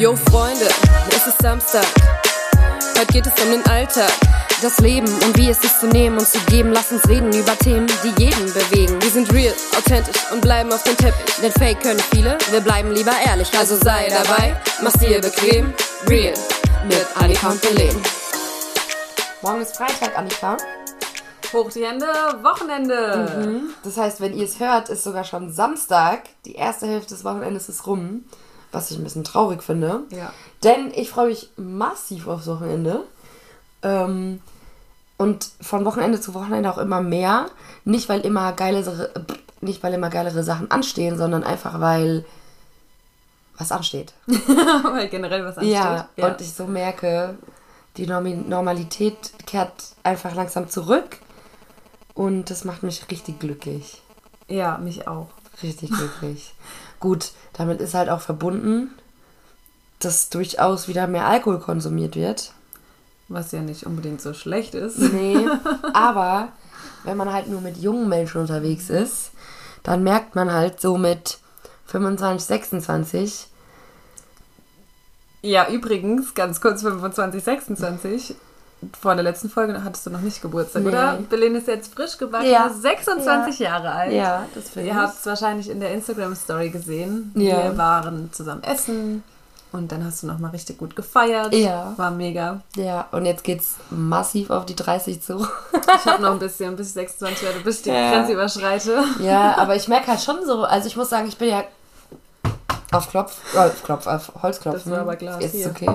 Yo Freunde, es ist Samstag. Heute geht es um den Alltag. Das Leben und wie es ist zu nehmen und zu geben. Lass uns reden über Themen, die jeden bewegen. Wir sind real, authentisch und bleiben auf dem Teppich. Denn Fake können viele, wir bleiben lieber ehrlich. Also sei dabei, mach's dir bequem. Real mit Annika und Belen. Morgen ist Freitag, Annika. Hoch die Hände, Wochenende. Das heißt, wenn ihr es hört, ist sogar schon Samstag. Die erste Hälfte des Wochenendes ist rum. Was ich ein bisschen traurig finde. Ja. Denn ich freue mich massiv aufs Wochenende. Ähm, und von Wochenende zu Wochenende auch immer mehr. Nicht weil immer geilere, äh, nicht weil immer geilere Sachen anstehen, sondern einfach weil was ansteht. Weil generell was ansteht. Ja, und ich so merke, die Normalität kehrt einfach langsam zurück. Und das macht mich richtig glücklich. ja, mich auch. Richtig glücklich. Gut, damit ist halt auch verbunden, dass durchaus wieder mehr Alkohol konsumiert wird. Was ja nicht unbedingt so schlecht ist. Nee, aber wenn man halt nur mit jungen Menschen unterwegs ist, dann merkt man halt so mit 25, 26, Ja, übrigens, ganz kurz 25, 26. Vor der letzten Folge hattest du noch nicht Geburtstag, Nee. oder? Belen ist jetzt frisch gebacken, Ja. 26 Jahre alt. ja, das finde Ihr ich. habt es wahrscheinlich in der Instagram-Story gesehen. Ja. Wir waren zusammen essen und dann hast du nochmal richtig gut gefeiert. Ja. War mega. Ja, und jetzt geht's massiv auf die 30 zu. Ich habe noch ein bisschen, bis ich 26 werde, bis ich die Ja. Grenze überschreite. Ja, aber ich merke halt schon so, also ich muss sagen, ich bin ja auf Klopf, äh, auf Klopf, auf Holzklopfen. Das war aber Glas Ist hier. okay.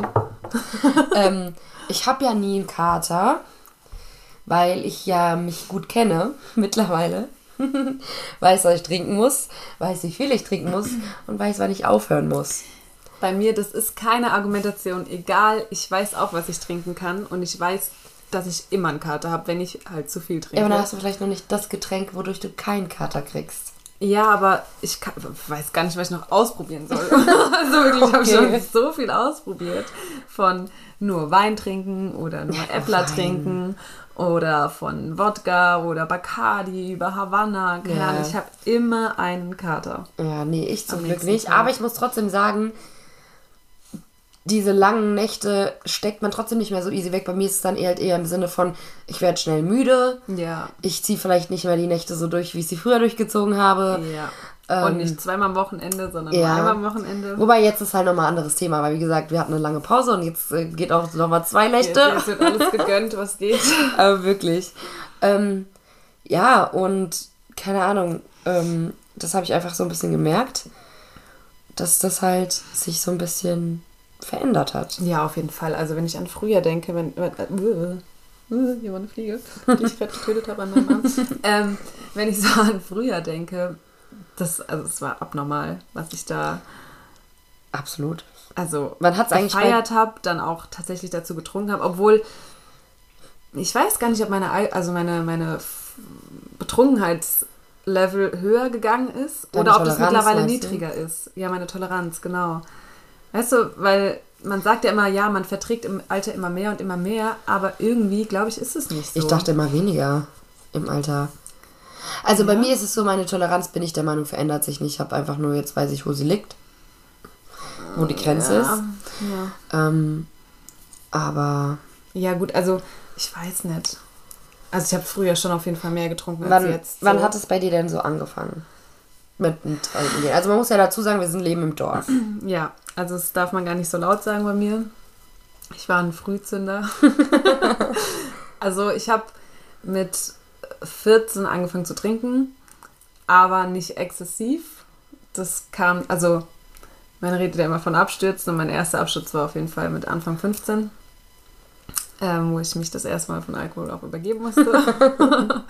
ähm, ich habe ja nie einen Kater, weil ich ja mich gut kenne mittlerweile. weiß, was ich trinken muss, weiß, wie viel ich trinken muss und weiß, wann ich aufhören muss. Bei mir, das ist keine Argumentation. Egal, ich weiß auch, was ich trinken kann und ich weiß, dass ich immer einen Kater habe, wenn ich halt zu viel trinke. Ja, aber dann hast du vielleicht noch nicht das Getränk, wodurch du keinen Kater kriegst. Ja, aber ich kann, weiß gar nicht, was ich noch ausprobieren soll. also wirklich, ich habe Okay. schon so viel ausprobiert. Von nur Wein trinken oder nur Äppler Wein. trinken oder von Wodka oder Bacardi über Havanna. Keine Ja. Ahnung, ich habe immer einen Kater. Ja, nee, ich zum Glück nicht. Tag. Aber ich muss trotzdem sagen, diese langen Nächte steckt man trotzdem nicht mehr so easy weg. Bei mir ist es dann eher, halt eher im Sinne von, ich werde schnell müde. Ja. Ich ziehe vielleicht nicht mehr die Nächte so durch, wie ich sie früher durchgezogen habe. Ja. Ähm, und nicht zweimal am Wochenende, sondern ja. einmal am Wochenende. Wobei jetzt ist halt nochmal ein anderes Thema, weil wie gesagt, wir hatten eine lange Pause und jetzt äh, geht auch nochmal zwei Nächte. Jetzt, jetzt wird alles gegönnt, was geht. Aber wirklich. Ähm, ja, und keine Ahnung, ähm, das habe ich einfach so ein bisschen gemerkt, dass das halt sich so ein bisschen verändert hat. Ja, auf jeden Fall. Also wenn ich an früher denke, wenn... wenn äh, äh, hier war eine Fliege, die ich gerade getötet habe an meinem Arm. ähm, wenn ich so an früher denke, das, also es war abnormal, was ich da Absolut. also Man hat's eigentlich gefeiert habe, dann auch tatsächlich dazu getrunken habe, obwohl ich weiß gar nicht, ob meine Al- also meine meine Betrunkenheitslevel höher gegangen ist Deine oder ob das mittlerweile du? niedriger ist. Ja, meine Toleranz, genau. Weißt du, weil man sagt ja immer, ja, man verträgt im Alter immer mehr und immer mehr, aber irgendwie, glaube ich, ist es nicht so. Ich dachte immer weniger im Alter. Also bei mir ist es so, meine Toleranz, bin ich der Meinung, verändert sich nicht. Ich habe einfach nur, jetzt weiß ich, wo sie liegt. Wo die Grenze ja, ist. ja. Ähm, aber ja, gut, also ich weiß nicht. Also ich habe früher schon auf jeden Fall mehr getrunken als wann, jetzt. wann so. hat es bei dir denn so angefangen? Mit dem Trinken. Also man muss ja dazu sagen, wir sind leben im Dorf. Ja, also das darf man gar nicht so laut sagen bei mir. Ich war ein Frühzünder. also ich habe mit 14 angefangen zu trinken, aber nicht exzessiv. Das kam, also man redet ja immer von Abstürzen und mein erster Absturz war auf jeden Fall mit Anfang 15, ähm, wo ich mich das erste Mal von Alkohol auch übergeben musste.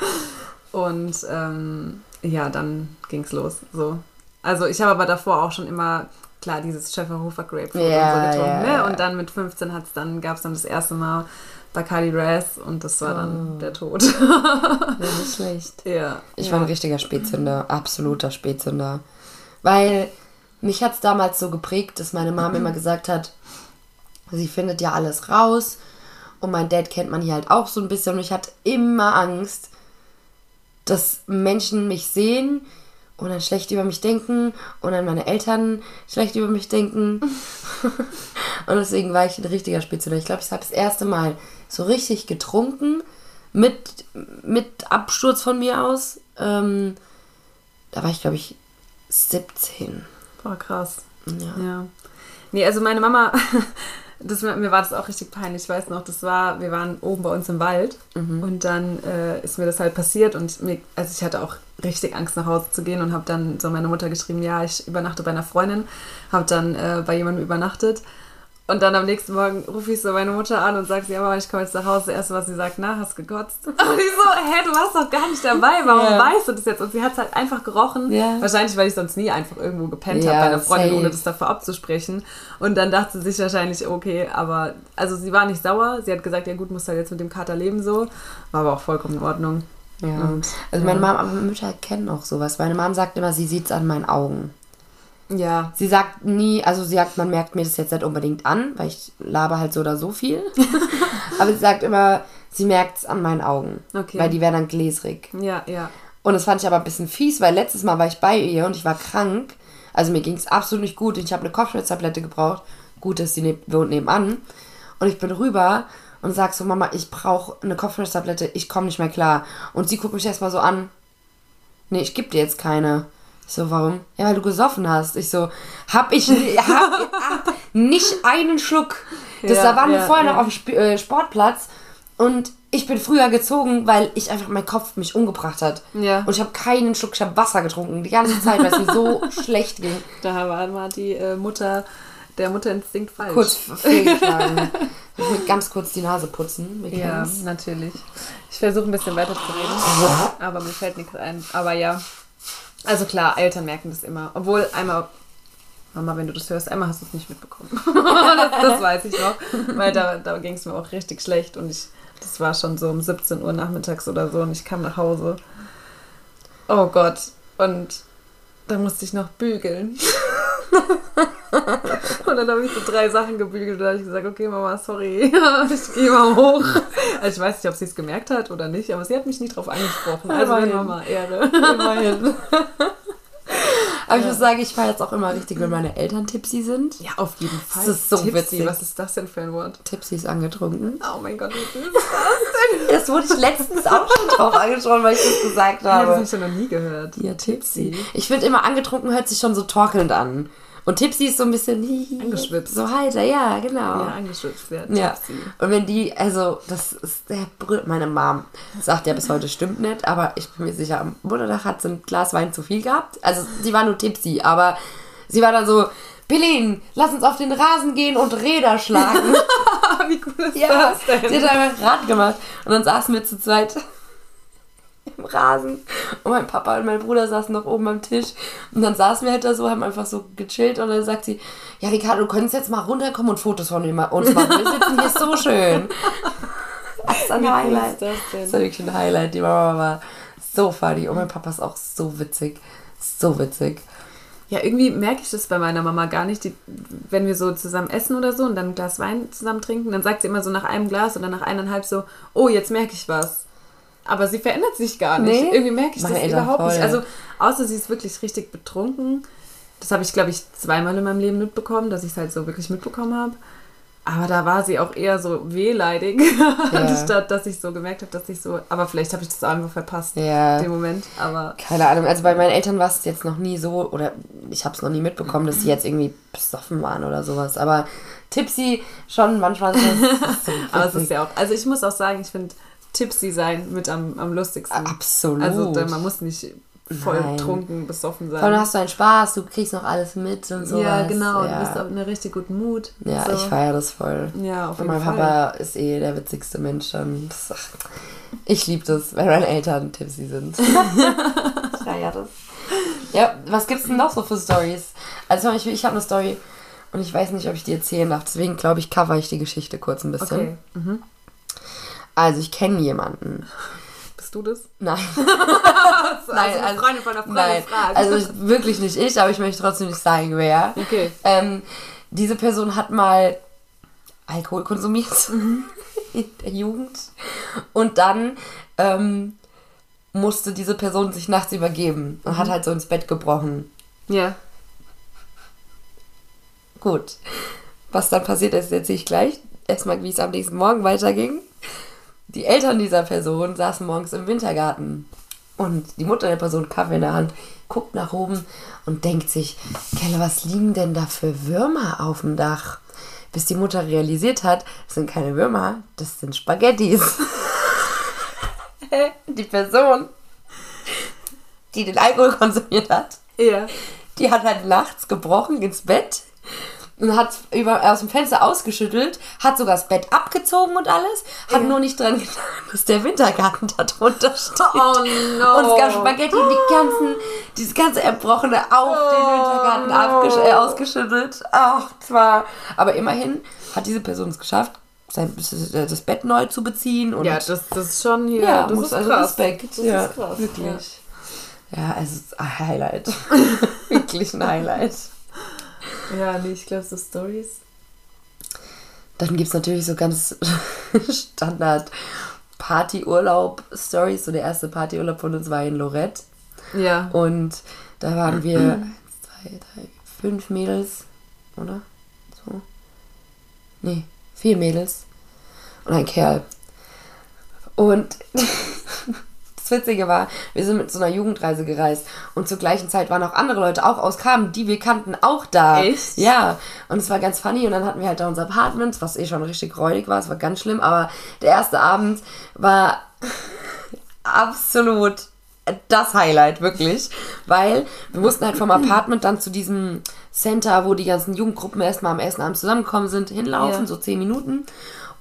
und ähm, ja, dann ging's los. So. Also ich habe aber davor auch schon immer, klar, dieses Schäferhofer Grapefruit Ja, und so getrunken. ja, ne? ja. Und dann mit 15 hat's dann, gab es dann das erste Mal Bacardi Raz und das war Oh. dann der Tod. Ja, nicht schlecht. ja. Ich ja. war ein richtiger Spätzünder, absoluter Spätzünder. Weil mich hat es damals so geprägt, dass meine Mom immer gesagt hat, sie findet ja alles raus. Und mein Dad kennt man hier halt auch so ein bisschen. Und ich hatte immer Angst, dass Menschen mich sehen und dann schlecht über mich denken und dann meine Eltern schlecht über mich denken. und deswegen war ich ein richtiger Spätzünder. Ich glaube, ich habe das erste Mal so richtig getrunken mit, mit Absturz von mir aus. Ähm, da war ich, glaube ich, 17. Boah, krass. Ja. Ja. Nee, also meine Mama, das, mir war das auch richtig peinlich. Ich weiß noch, das war, wir waren oben bei uns im Wald und dann äh, ist mir das halt passiert und mir, also ich hatte auch richtig Angst nach Hause zu gehen und habe dann so meine Mutter geschrieben, ja, ich übernachte bei einer Freundin, habe dann äh, bei jemandem übernachtet und dann am nächsten Morgen rufe ich so meine Mutter an und sage, ja, Mama, ich komme jetzt nach Hause. Das erste, was sie sagt, na, hast gekotzt? Und ich so, hä, du warst doch gar nicht dabei, warum Ja. weißt du das jetzt? Und sie hat es halt einfach gerochen. Ja. Wahrscheinlich, weil ich sonst nie einfach irgendwo gepennt Ja, habe bei einer Freundin, safe. ohne das davor abzusprechen. Und dann dachte sie sich wahrscheinlich, okay, aber, also sie war nicht sauer. Sie hat gesagt, ja gut, musst halt jetzt mit dem Kater leben so. War aber auch vollkommen in Ordnung. Ja. Und, Also meine. Mom, Mütter kennen auch sowas. Meine Mom sagt immer, sie sieht es an meinen Augen. Ja, Sie sagt nie, also sie sagt, man merkt mir das jetzt nicht unbedingt an, weil ich laber halt so oder so viel. aber sie sagt immer, sie merkt es an meinen Augen. Okay. Weil die werden dann gläsrig. ja, ja. Und das fand ich aber ein bisschen fies, weil letztes Mal war ich bei ihr und ich war krank. Also mir ging es absolut nicht gut. Ich habe eine Kopfschmerztablette gebraucht. Gut, dass sie ne wohnt nebenan. Und ich bin rüber und sag so, Mama, ich brauche eine Kopfschmerztablette. Ich komme nicht mehr klar. Und sie guckt mich erstmal so an. Nee, ich gebe dir jetzt keine. Ich so, warum? Ja, weil du gesoffen hast. Ich so, hab ich hab, hab nicht einen Schluck. Das, Ja, da waren wir ja, vorher ja. noch auf dem Sp äh, Sportplatz und ich bin früher gezogen, weil ich einfach mein Kopf mich umgebracht hat. Ja. Und ich habe keinen Schluck, ich habe Wasser getrunken. Die ganze Zeit, weil es mir so schlecht ging. Da war mal die äh, Mutter, der Mutterinstinkt falsch. Kurz fehlgeschlagen. Ich will ganz kurz die Nase putzen. Wir Ja, natürlich. Ich versuche ein bisschen weiter zu reden, aber mir fällt nichts ein. Aber ja, also klar, Eltern merken das immer. Obwohl einmal, Mama, wenn du das hörst, einmal hast du es nicht mitbekommen. das, das weiß ich noch, weil da, da ging es mir auch richtig schlecht und ich, das war schon so um 17 Uhr nachmittags oder so und ich kam nach Hause. Oh Gott, und da musste ich noch bügeln. Und dann habe ich so drei Sachen gebügelt und dann habe ich gesagt, okay Mama, sorry, ich gehe mal hoch. Also ich weiß nicht, ob sie es gemerkt hat oder nicht, aber sie hat mich nie drauf angesprochen. Also Immerhin. Mama, Ehre. Immerhin. Aber ich muss sagen, ich feiere jetzt auch immer richtig, wenn meine Eltern tipsy sind. Ja, auf jeden Fall. Das ist so Tipsy, witzig. Was ist das denn für ein Wort? Tipsy ist angetrunken. Oh mein Gott, wie süß. Das wurde ich letztens auch schon drauf angesprochen, weil ich das gesagt Das habe habe. ich schon noch nie gehört. Ja, tipsy. Ich finde immer angetrunken hört sich schon so torkelnd an. Und tipsy ist so ein bisschen hihi, Angeschwipst. So heiter, ja, genau. Ja, angeschützt wird. Ja. Tipsy. Und wenn die, also, das ist der Brü meine Mom sagt ja bis heute stimmt nicht, aber ich bin mir sicher, am Muttertag hat sie ein Glas Wein zu viel gehabt. Also, sie war nur tipsy, aber sie war dann so, Bilin, lass uns auf den Rasen gehen und Räder schlagen. Wie cool ist ja, das denn? sie hat einfach Rad gemacht. Und dann saßen wir zu zweit im Rasen und mein Papa und mein Bruder saßen noch oben am Tisch und dann saßen wir halt da so, haben einfach so gechillt und dann sagt sie, ja Ricardo, du könntest jetzt mal runterkommen und Fotos von mir- uns machen, wir sitzen hier so schön. Das ist ein Highlight. das denn? Das war wirklich ein Highlight. Die Mama war so funny und mein Papa ist auch so witzig. So witzig. Ja, irgendwie merke ich das bei meiner Mama gar nicht. Die, wenn wir so zusammen essen oder so und dann ein Glas Wein zusammen trinken, dann sagt sie immer so nach einem Glas oder nach eineinhalb so, oh, jetzt merke ich was. Aber sie verändert sich gar nicht. Nee. Irgendwie merke ich das überhaupt nicht. voll. Also, außer sie ist wirklich richtig betrunken. Das habe ich, glaube ich, zweimal in meinem Leben mitbekommen, dass ich es halt so wirklich mitbekommen habe. Aber da war sie auch eher so wehleidig, anstatt dass ich so gemerkt habe, dass ich so. Aber vielleicht habe ich das einfach verpasst, Ja. den Moment. Aber Keine Ahnung, also bei meinen Eltern war es jetzt noch nie so, oder ich habe es noch nie mitbekommen, dass sie jetzt irgendwie besoffen waren oder sowas. Aber Tipsy schon manchmal so. so Aber es ist ja auch, also ich muss auch sagen, ich finde tipsy sein mit am, am lustigsten. Absolut. Also man muss nicht voll Nein. trunken, besoffen sein. Vor allem hast du einen Spaß, du kriegst noch alles mit und sowas. ja, genau, Ja, du bist auf einem richtig guten Mut. ja so. ich feiere das voll. Ja, auf Und jeden mein Fall. Papa ist eh der witzigste Mensch dann. Ich liebe das, wenn meine Eltern tipsy sind. ich feiere das. Ja, was gibt's denn noch so für Stories? Also ich, ich habe eine Story und ich weiß nicht, ob ich die erzählen darf. Deswegen glaube ich, cover ich die Geschichte kurz ein bisschen. Okay. Mhm. Also ich kenne jemanden. Bist du das? Nein. Also, Nein, eine also- Freundin von einer Freundin Nein, also ich, wirklich nicht ich, aber ich möchte trotzdem nicht sagen, wer. Okay. Ähm, diese Person hat mal Alkohol konsumiert Mhm. in der Jugend und dann ähm, musste diese Person sich nachts übergeben und hat halt so ins Bett gebrochen. Ja. Gut. Was dann passiert ist, erzähle ich gleich. Erstmal, wie es am nächsten Morgen weiterging. Die Eltern dieser Person saßen morgens im Wintergarten. Und die Mutter der Person, Kaffee in der Hand, guckt nach oben und denkt sich, Kelle, was liegen denn da für Würmer auf dem Dach? Bis die Mutter realisiert hat, das sind keine Würmer, das sind Spaghettis. die Person, die den Alkohol konsumiert hat, Ja. die hat halt nachts gebrochen ins Bett und hat über, aus dem Fenster ausgeschüttelt, hat sogar das Bett abgezogen und alles, hat nur nicht dran gedacht, dass der Wintergarten da drunter steht. Oh no. Und es gab Spaghetti die ganzen, dieses ganze Erbrochene auf den Wintergarten abgesch äh, ausgeschüttelt. Ach, zwar. Aber immerhin hat diese Person es geschafft, sein, das Bett neu zu beziehen. Und Ja, das, das ist schon hier. ja, das muss ist also krass. Respekt. Das ja, ist krass. Wirklich. Ja, es ist ein Highlight. wirklich ein Highlight. Ja, nee, ich glaube, so Stories. Dann gibt es natürlich so ganz Standard Partyurlaub-Stories. So der erste Partyurlaub von uns war in Lorette. Ja. Und da waren wir eins, zwei, drei, fünf Mädels, oder? So. Nee, vier Mädels und ein Kerl. Und das Witzige war, wir sind mit so einer Jugendreise gereist und zur gleichen Zeit waren auch andere Leute, auch aus Kamen, die wir kannten, auch da. Echt? Ja, und es war ganz funny und dann hatten wir halt da unser Apartment, was eh schon richtig räudig war, es war ganz schlimm, aber der erste Abend war absolut das Highlight, wirklich. Weil wir mussten halt vom Apartment dann zu diesem Center, wo die ganzen Jugendgruppen erstmal am ersten Abend zusammengekommen sind, hinlaufen, Ja. so zehn Minuten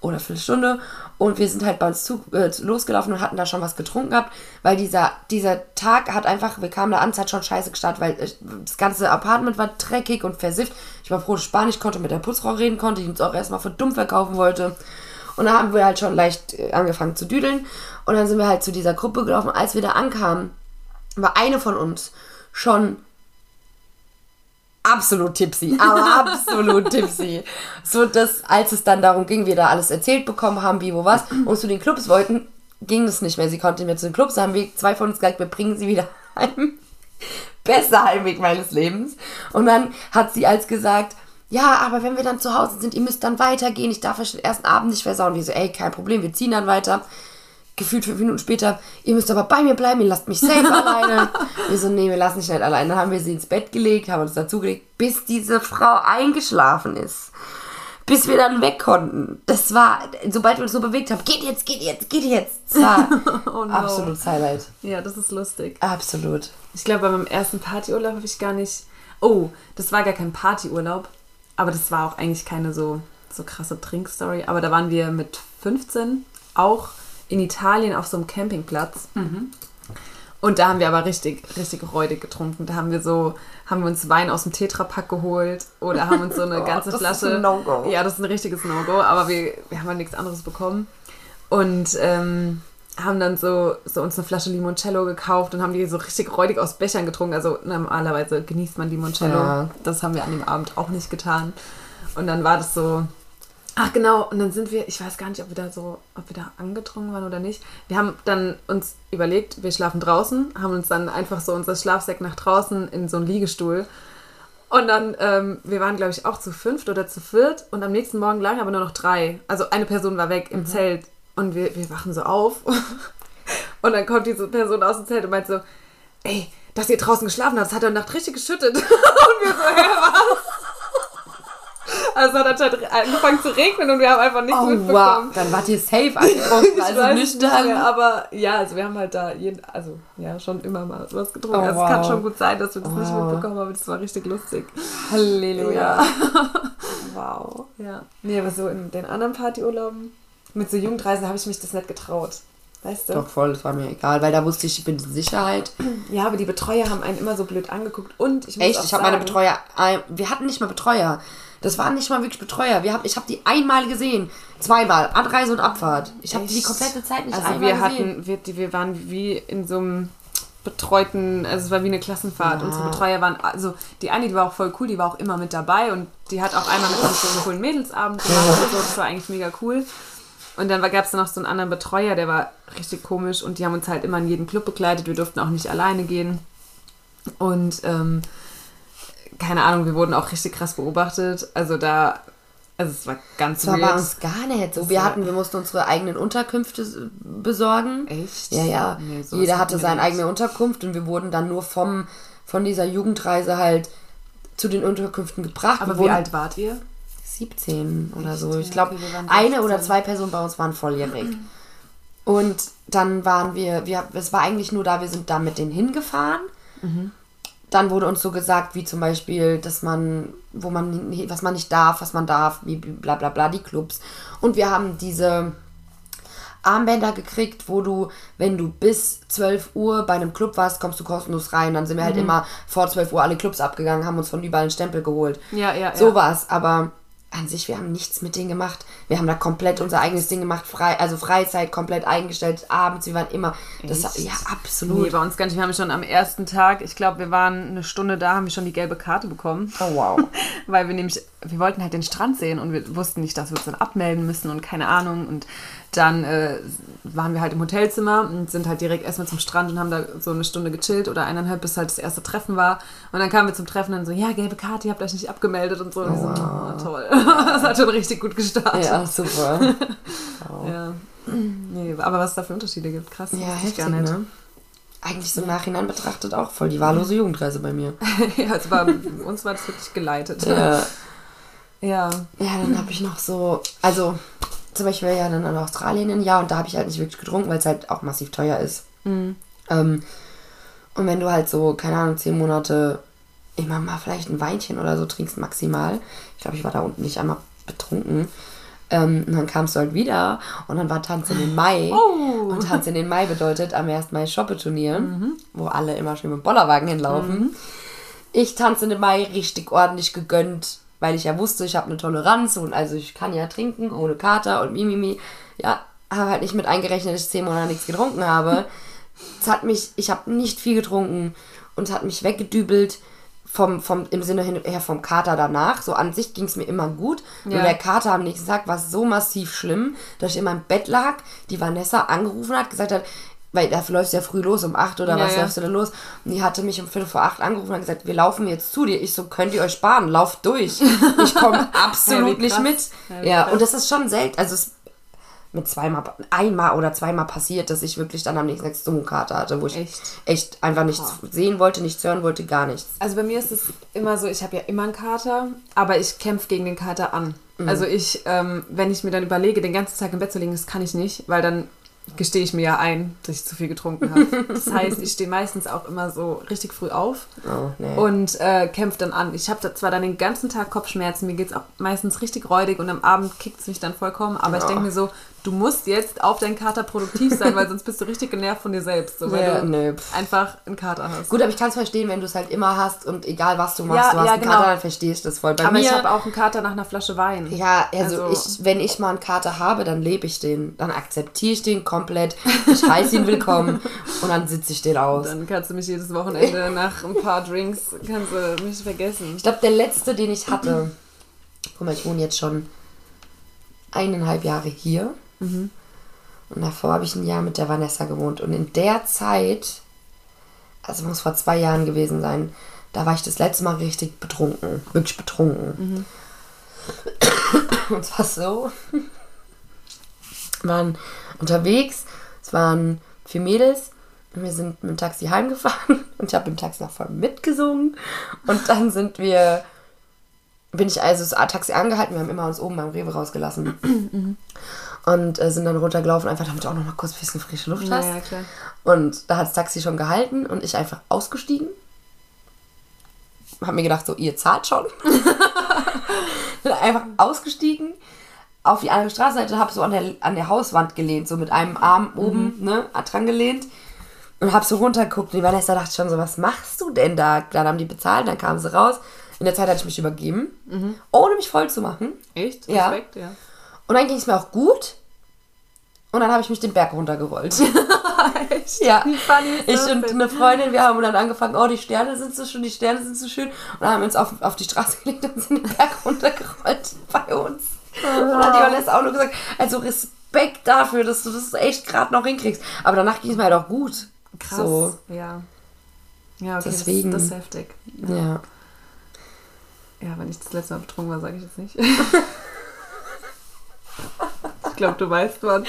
oder Viertelstunde. Und wir sind halt bei uns zu, äh, losgelaufen und hatten da schon was getrunken gehabt, weil dieser, dieser Tag hat einfach, wir kamen da an, es hat schon scheiße gestartet, weil äh, das ganze Apartment war dreckig und versifft. Ich war froh, dass ich Spanisch konnte, mit der Putzfrau reden konnte, die uns auch erstmal für dumm verkaufen wollte. Und da haben wir halt schon leicht äh, angefangen zu düdeln. Und dann sind wir halt zu dieser Gruppe gelaufen. Als wir da ankamen, war eine von uns schon absolut tipsy, aber absolut tipsy. So, dass, als es dann darum ging, wir da alles erzählt bekommen haben, wie, wo, was, und zu den Clubs wollten, ging es nicht mehr. Sie konnte mehr zu den Clubs, da haben wir zwei von uns gesagt, wir bringen sie wieder heim. Bester Heimweg meines Lebens. Und dann hat sie als gesagt, ja, aber wenn wir dann zu Hause sind, ihr müsst dann weitergehen, ich darf euch den ersten Abend nicht versauen. Wir so, ey, kein Problem, wir ziehen dann weiter. Gefühlt fünf Minuten später, ihr müsst aber bei mir bleiben, ihr lasst mich safe alleine. Wir so, nee, wir lassen dich nicht alleine. Dann haben wir sie ins Bett gelegt, haben uns dazugelegt, bis diese Frau eingeschlafen ist. Bis wir dann weg konnten. Das war, sobald wir uns so bewegt haben, geht jetzt, geht jetzt, geht jetzt. Das war Oh no. absolutes Highlight. Ja, das ist lustig. Absolut. Ich glaube, bei meinem ersten Partyurlaub habe ich gar nicht. Oh, das war gar kein Partyurlaub, aber das war auch eigentlich keine so, so krasse Trinkstory. Aber da waren wir mit 15 auch in Italien auf so einem Campingplatz. Und da haben wir aber richtig, richtig räudig getrunken. Da haben wir so, haben wir uns Wein aus dem Tetrapack geholt oder haben uns so eine Oh, ganze das ist Flasche. ein No-Go. Ja, das ist ein richtiges No-Go, aber wir, wir haben halt nichts anderes bekommen. Und ähm, haben dann so, so uns eine Flasche Limoncello gekauft und haben die so richtig räudig aus Bechern getrunken. Also normalerweise genießt man Limoncello. Ja. Das haben wir an dem Abend auch nicht getan. Und dann war das so. Ach genau, und dann sind wir, ich weiß gar nicht, ob wir da so, ob wir da angetrunken waren oder nicht. Wir haben dann uns überlegt, wir schlafen draußen, haben uns dann einfach so unser Schlafsack nach draußen in so einen Liegestuhl. Und dann, ähm, wir waren, glaube ich, auch zu fünft oder zu viert und am nächsten Morgen lagen aber nur noch drei. Also eine Person war weg im Zelt und wir, wir wachen so auf. und dann kommt diese Person aus dem Zelt und meint so, ey, dass ihr draußen geschlafen habt, das hat heute Nacht richtig geschüttet. und wir so, hä, was? Also es hat anscheinend angefangen zu regnen und wir haben einfach nichts Oh, wow. mitbekommen. Dann wart ihr safe angetrunken, Ich also nicht nicht mehr, dann. aber ja, also wir haben halt da jeden, also ja, schon immer mal was getrunken. Oh, also es kann wow. schon gut sein, dass wir das nicht Wow. mitbekommen haben, aber das war richtig lustig. Halleluja. Wow. Ja. Nee, aber so in den anderen Partyurlauben mit so Jugendreisen habe ich mich das nicht getraut. Weißt du? Doch voll, das war mir egal, weil da wusste ich, ich bin in Sicherheit. Ja, aber die Betreuer haben einen immer so blöd angeguckt und ich muss Echt, auch ich habe meine Betreuer, wir hatten nicht mal Betreuer. Das waren nicht mal wirklich Betreuer. Wir hab, ich habe die einmal gesehen. Zweimal. Anreise und Abfahrt. Ich habe die komplette Zeit nicht Also einmal wir gesehen. hatten, wir, die, wir waren wie in so einem betreuten, also es war wie eine Klassenfahrt. Ja. Unsere Betreuer waren, also die eine, die war auch voll cool, die war auch immer mit dabei und die hat auch einmal mit uns so einen coolen Mädelsabend gemacht und so, das war eigentlich mega cool. Und dann gab es noch so einen anderen Betreuer, der war richtig komisch und die haben uns halt immer in jeden Club begleitet. Wir durften auch nicht alleine gehen. Und ähm, keine Ahnung, wir wurden auch richtig krass beobachtet. Also da, also es war ganz Das war weird. bei uns gar nicht so. Wir war- hatten, wir mussten unsere eigenen Unterkünfte besorgen. Echt? Ja, ja. Nee, Jeder hatte seine nicht. eigene Unterkunft und wir wurden dann nur vom, von dieser Jugendreise halt zu den Unterkünften gebracht. Aber wie alt wart ihr? 17 oder Echt? so. Ich glaube, okay, eine oder 16. zwei Personen bei uns waren volljährig. Und dann waren wir, wir, es war eigentlich nur da, wir sind da mit denen hingefahren. Mhm. Dann wurde uns so gesagt, wie zum Beispiel, dass man, wo man, was man nicht darf, was man darf, wie bla bla bla, die Clubs. Und wir haben diese Armbänder gekriegt, wo du, wenn du bis 12 Uhr bei einem Club warst, kommst du kostenlos rein. Dann sind wir halt immer vor 12 Uhr alle Clubs abgegangen, haben uns von überall einen Stempel geholt. Ja, ja, So ja. war es, aber an sich, wir haben nichts mit denen gemacht. Wir haben da komplett unser eigenes Ding gemacht, frei, also Freizeit komplett eingestellt, abends, wir waren immer, das Echt? ja, Nee, absolut. bei uns gar nicht. Wir haben schon am ersten Tag, ich glaube, wir waren eine Stunde da, haben wir schon die gelbe Karte bekommen. Oh wow. Weil wir nämlich, wir wollten halt den Strand sehen und wir wussten nicht, dass wir uns dann abmelden müssen und keine Ahnung. Und dann äh, waren wir halt im Hotelzimmer und sind halt direkt erstmal zum Strand und haben da so eine Stunde gechillt oder eineinhalb, bis halt das erste Treffen war. Und dann kamen wir zum Treffen und so, ja, gelbe Karte, ihr habt euch nicht abgemeldet und so. Und wir so, oh, toll. das hat schon richtig gut gestartet. Ja, super. Ja. Nee, aber was es da für Unterschiede gibt, krass. Ja, wusste ich heftig, ne? Eigentlich so im Nachhinein betrachtet auch voll die wahllose Jugendreise bei mir. ja, es war, uns war das wirklich geleitet. Ja, Ja. ja dann habe ich noch so, also zum Beispiel ja dann in Australien ein Jahr und da habe ich halt nicht wirklich getrunken, weil es halt auch massiv teuer ist. Mhm. Ähm, und wenn du halt so, keine Ahnung, zehn Monate immer mal vielleicht ein Weinchen oder so trinkst maximal, ich glaube, ich war da unten nicht einmal betrunken, ähm, und dann kamst du halt wieder und dann war Tanz in den Mai. Oh. Und Tanz in den Mai bedeutet am 1. Mai Shoppe-Turnier, wo alle immer schön mit Bollerwagen hinlaufen. Ich tanze in den Mai richtig ordentlich gegönnt, weil ich ja wusste, ich habe eine Toleranz und also ich kann ja trinken ohne Kater und mimimi. Ja, habe halt nicht mit eingerechnet, dass ich zehn Monate nichts getrunken habe. Es hat mich, ich habe nicht viel getrunken und es hat mich weggedübelt vom, vom, im Sinne her vom Kater danach. So an sich ging es mir immer gut. Ja. der Kater am nächsten Tag war so massiv schlimm, dass ich in meinem Bett lag, die Vanessa angerufen hat, gesagt hat, weil da läufst du ja früh los, um 8 oder Ja, was ja. läufst du da los? Und die hatte mich um Viertel vor 8 angerufen und gesagt, wir laufen jetzt zu dir. Ich so, könnt ihr euch sparen, lauft durch. Ich komme absolut Ja, nicht mit. Ja, und das ist schon selten. Also es mit zweimal, einmal oder zweimal passiert, dass ich wirklich dann am nächsten Tag so einen Kater hatte, wo ich Echt? echt, einfach nichts sehen wollte, nichts hören wollte, gar nichts. Also bei mir ist es immer so, ich habe ja immer einen Kater, aber ich kämpfe gegen den Kater an. Also ich, ähm, wenn ich mir dann überlege, den ganzen Tag im Bett zu liegen, das kann ich nicht, weil dann gestehe ich mir ja ein, dass ich zu viel getrunken habe. Das heißt, ich stehe meistens auch immer so richtig früh auf Oh, nee. und äh, kämpfe dann an. Ich habe da zwar dann den ganzen Tag Kopfschmerzen, mir geht es auch meistens richtig räudig und am Abend kickt es mich dann vollkommen, aber ich Ja. denke mir so, du musst jetzt auf deinen Kater produktiv sein, weil sonst bist du richtig genervt von dir selbst, so, weil Ja, du nö, einfach einen Kater hast. Gut, aber ich kann es verstehen, wenn du es halt immer hast und egal was du machst, Ja, du hast ja, einen genau. Kater, dann verstehst du das voll. Bei aber mir, ich habe auch einen Kater nach einer Flasche Wein. ja, also, Also- ich, wenn ich mal einen Kater habe, dann lebe ich den. Dann akzeptiere ich den komplett. Ich heiße ihn willkommen und dann sitze ich den aus. Dann kannst du mich jedes Wochenende nach ein paar Drinks, kannst du mich vergessen. Ich glaube, der letzte, den ich hatte, guck mal, ich wohne jetzt schon eineinhalb Jahre hier. Und davor habe ich ein Jahr mit der Vanessa gewohnt. Und in der Zeit, also muss vor zwei Jahren gewesen sein, da war ich das letzte Mal richtig betrunken. Wirklich betrunken. Und zwar so. Wir waren unterwegs, es waren vier Mädels. Und wir sind mit dem Taxi heimgefahren und ich habe im Taxi noch voll mitgesungen. Und dann sind wir, bin ich also das Taxi angehalten, wir haben immer uns oben beim Rewe rausgelassen. Und äh, sind dann runtergelaufen, einfach damit du auch noch mal kurz ein bisschen frische Luft hast. Ja, ja, klar. Und da hat das Taxi schon gehalten und ich einfach ausgestiegen. Hab mir gedacht, so, ihr zahlt schon. Bin einfach ausgestiegen, auf die andere Straßenseite, hab so an der, an der Hauswand gelehnt, so mit einem Arm oben, ne, dran gelehnt. Und hab so runtergeguckt und die Vanessa dachte schon so, was machst du denn da? Dann haben die bezahlt, dann kamen sie raus. In der Zeit hatte ich mich übergeben, ohne mich voll zu machen. Echt? Ja. Respekt, ja. Und dann ging es mir auch gut. Und dann habe ich mich den Berg runtergerollt. Echt? Ja. Wie funny ist Ich das und denn? eine Freundin, wir haben dann angefangen, oh, die Sterne sind so schön, die Sterne sind so schön. Und dann haben wir uns auf, auf die Straße gelegt und sind den Berg runtergerollt bei uns. Und dann hat die Vanessa auch nur gesagt, also Res Respekt dafür, dass du das echt gerade noch hinkriegst. Aber danach ging es mir halt auch gut. Krass. So. Ja. Ja, okay, Deswegen. Das, das ist heftig. Ja. Ja, wenn ich das letzte Mal betrunken war, sage ich jetzt nicht. ich glaube, du weißt was.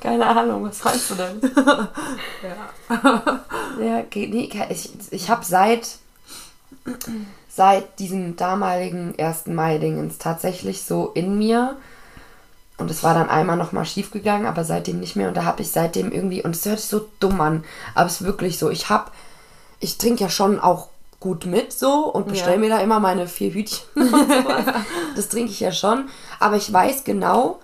Keine Ahnung, was meinst du denn? Ja. Ja, nee, ich, ich habe seit, seit diesem damaligen 1. Mai-Dingens tatsächlich so in mir. Und es war dann einmal nochmal schief gegangen, aber seitdem nicht mehr. Und da habe ich seitdem irgendwie, und es hört sich so dumm an, aber es ist wirklich so, ich habe, ich trinke ja schon auch gut mit so und bestelle Ja. mir da immer meine vier Hütchen und sowas. das trinke ich ja schon. Aber ich weiß genau,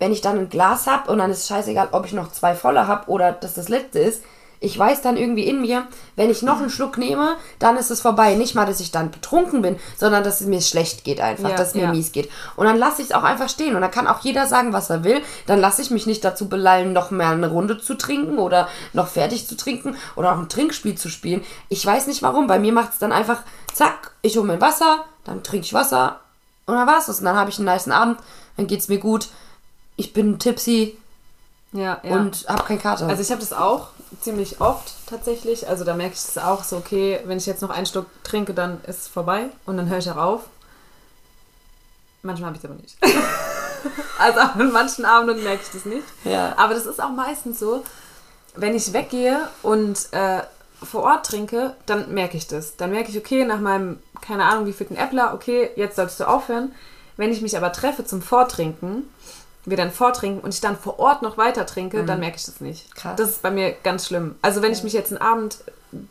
wenn ich dann ein Glas habe und dann ist es scheißegal, ob ich noch zwei volle habe oder dass das letzte ist. Ich weiß dann irgendwie in mir, wenn ich noch einen Schluck nehme, dann ist es vorbei. Nicht mal, dass ich dann betrunken bin, sondern dass es mir schlecht geht einfach, Ja, dass es mir ja. mies geht. Und dann lasse ich es auch einfach stehen. Und dann kann auch jeder sagen, was er will. Dann lasse ich mich nicht dazu belallen, noch mehr eine Runde zu trinken oder noch fertig zu trinken oder auch ein Trinkspiel zu spielen. Ich weiß nicht warum. Bei mir macht es dann einfach, zack, ich hole mein Wasser, dann trinke ich Wasser und dann war es Und dann habe ich einen niceen Abend, dann geht es mir gut. Ich bin tipsy Ja, ja. und habe keinen Kater. Also ich habe das auch ziemlich oft tatsächlich. Also da merke ich es auch so, okay, wenn ich jetzt noch einen Schluck trinke, dann ist es vorbei und dann höre ich auch auf. Manchmal habe ich es aber nicht. also auch an manchen Abenden merke ich das nicht. Ja. Aber das ist auch meistens so, wenn ich weggehe und äh, vor Ort trinke, dann merke ich das. Dann merke ich, okay, nach meinem, keine Ahnung, wie vierten Äppler, okay, jetzt solltest du aufhören. Wenn ich mich aber treffe zum Vortrinken, wir dann vortrinken und ich dann vor Ort noch weiter trinke, dann merke ich das nicht. Mhm. Krass. Das ist bei mir ganz schlimm. Also wenn ich mich jetzt einen Abend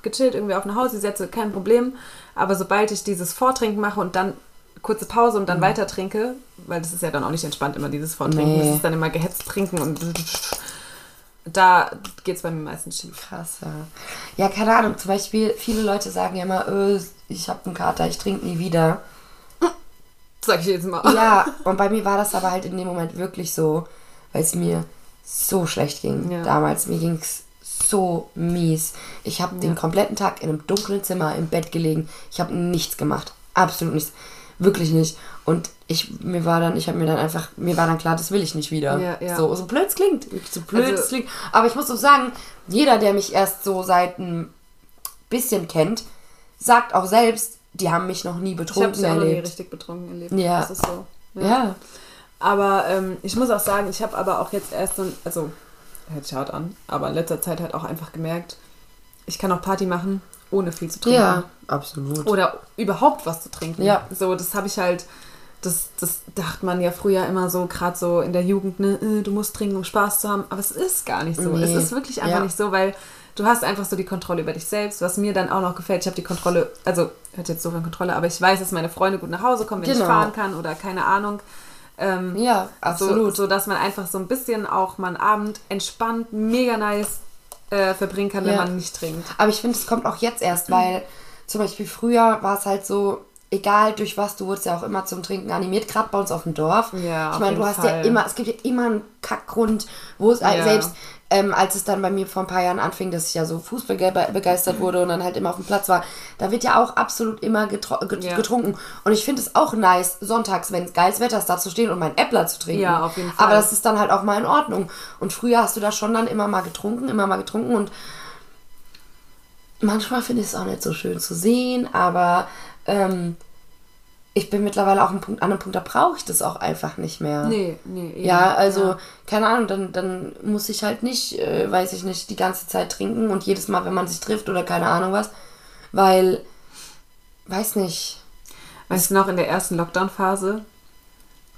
gechillt irgendwie auf nach Hause setze, kein Problem. Aber sobald ich dieses Vortrinken mache und dann kurze Pause und dann Mhm. weiter trinke, weil das ist ja dann auch nicht entspannt, immer dieses Vortrinken. Nee. Das ist dann immer gehetzt trinken und da geht es bei mir meistens schief. Krass, ja. Ja, keine Ahnung. Zum Beispiel, viele Leute sagen ja immer, äh, ich habe einen Kater, ich trinke nie wieder. Sag ich jetzt mal. Ja, und bei mir war das aber halt in dem Moment wirklich so, weil es mir so schlecht ging. Ja. Damals, mir ging es so mies. Ich habe den kompletten Tag in einem dunklen Zimmer im Bett gelegen. Ich habe nichts gemacht. Absolut nichts. Wirklich nicht. Und ich, mir war dann, ich habe mir dann einfach, mir war dann klar, das will ich nicht wieder. Ja, ja. So, so blöd es klingt. So blöd Also- es klingt. Aber ich muss auch sagen, jeder, der mich erst so seit ein bisschen kennt, sagt auch selbst, die haben mich noch nie Ich habe betrunken es ja auch noch nie erlebt. richtig betrunken erlebt. Ja. Das ist so. ja. Aber ähm, ich muss auch sagen, ich habe aber auch jetzt erst so, ein- also hört sich hart an, aber in letzter Zeit halt auch einfach gemerkt, ich kann auch Party machen, ohne viel zu trinken. Ja, absolut. Oder überhaupt was zu trinken. Ja. So, das habe ich halt, das, das dachte man ja früher immer so, gerade so in der Jugend, ne, äh, du musst trinken, um Spaß zu haben. Aber es ist gar nicht so. Nee. Es ist wirklich einfach Ja. nicht so, weil du hast einfach so die Kontrolle über dich selbst, was mir dann auch noch gefällt. Ich habe die Kontrolle, also hört jetzt so von Kontrolle, aber ich weiß, dass meine Freunde gut nach Hause kommen, wenn Genau. ich fahren kann oder keine Ahnung. Ähm, Ja, so, absolut. so dass man einfach so ein bisschen auch mal einen Abend entspannt, mega nice äh, verbringen kann, wenn Ja. man nicht trinkt. Aber ich finde, es kommt auch jetzt erst, weil zum Beispiel früher war es halt so, egal durch was, du wurdest ja auch immer zum Trinken animiert, gerade bei uns auf dem Dorf. Ja, ich meine, du hast ja Fall. immer, es gibt ja immer einen Kackgrund, wo es Ja. selbst, ähm, als es dann bei mir vor ein paar Jahren anfing, dass ich ja so Fußball ge- begeistert wurde und dann halt immer auf dem Platz war, da wird ja auch absolut immer getro get Ja. getrunken. Und ich finde es auch nice, sonntags, wenn es geiles Wetter ist, da zu stehen und mein Äppler zu trinken. Ja, auf jeden Fall. Aber das ist dann halt auch mal in Ordnung. Und früher hast du da schon dann immer mal getrunken, immer mal getrunken und manchmal finde ich es auch nicht so schön zu sehen, aber ähm, ich bin mittlerweile auch Punkt, an einem Punkt, da brauche ich das auch einfach nicht mehr. Nee, nee. eben. Ja, also, Ja. keine Ahnung, dann, dann muss ich halt nicht, äh, weiß ich nicht, die ganze Zeit trinken und jedes Mal, wenn man sich trifft oder keine Ahnung was, weil, weiß nicht. Weißt du noch, in der ersten Lockdown-Phase,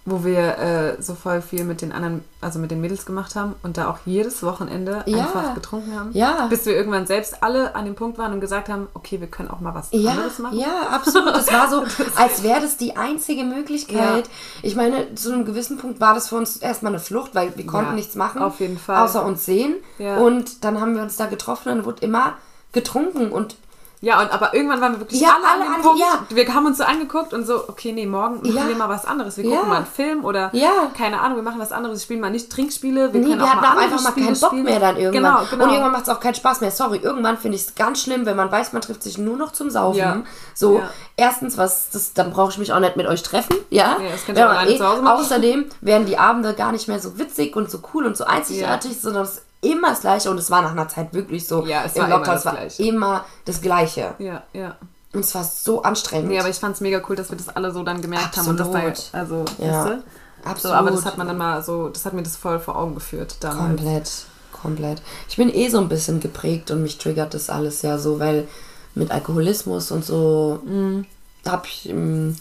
wo wir äh, so voll viel mit den anderen, also mit den Mädels gemacht haben und da auch jedes Wochenende Ja. einfach getrunken haben? Ja. Bis wir irgendwann selbst alle an dem Punkt waren und gesagt haben, okay, wir können auch mal was Ja, anderes machen. ja, absolut. Das war so, als wäre das die einzige Möglichkeit. Ja. Ich meine, zu einem gewissen Punkt war das für uns erstmal eine Flucht, weil wir konnten nichts machen. auf jeden Fall. Außer uns sehen. Und dann haben wir uns da getroffen und wurde immer getrunken. Und Ja, und aber irgendwann waren wir wirklich Ja, alle, an alle dem an- Punkt. ja. Wir haben uns so angeguckt und so, okay, nee, morgen machen Ja. wir mal was anderes. Wir gucken mal einen Film oder Ja. keine Ahnung, wir machen was anderes. Wir spielen mal nicht Trinkspiele. Wir Nee, können wir auch hatten mal auch einfach mal Spiele keinen Bock spielen. mehr dann irgendwann. Genau, genau. Und irgendwann macht es auch keinen Spaß mehr. Sorry, irgendwann finde ich es ganz schlimm, wenn man weiß, man trifft sich nur noch zum Saufen. So, erstens, was, das, dann brauche ich mich auch nicht mit euch treffen. Ja, das könnt ihr auch zu Hause machen. Außerdem werden die Abende gar nicht mehr so witzig und so cool und so einzigartig, sondern es immer das Gleiche. Und es war nach einer Zeit wirklich so. Ja, es Im war immer Lockdown, das es war Gleiche. immer das Gleiche. Ja, ja. Und es war so anstrengend. Nee, aber ich fand es mega cool, dass wir das alle so dann gemerkt haben und das Absolut. da, also, Ja. weißt du? So, Absolut. aber das hat man dann mal so, das hat mir das voll vor Augen geführt damals. Komplett, komplett. Ich bin eh so ein bisschen geprägt und mich triggert das alles ja so, weil mit Alkoholismus und so Mhm. habe ich ähm,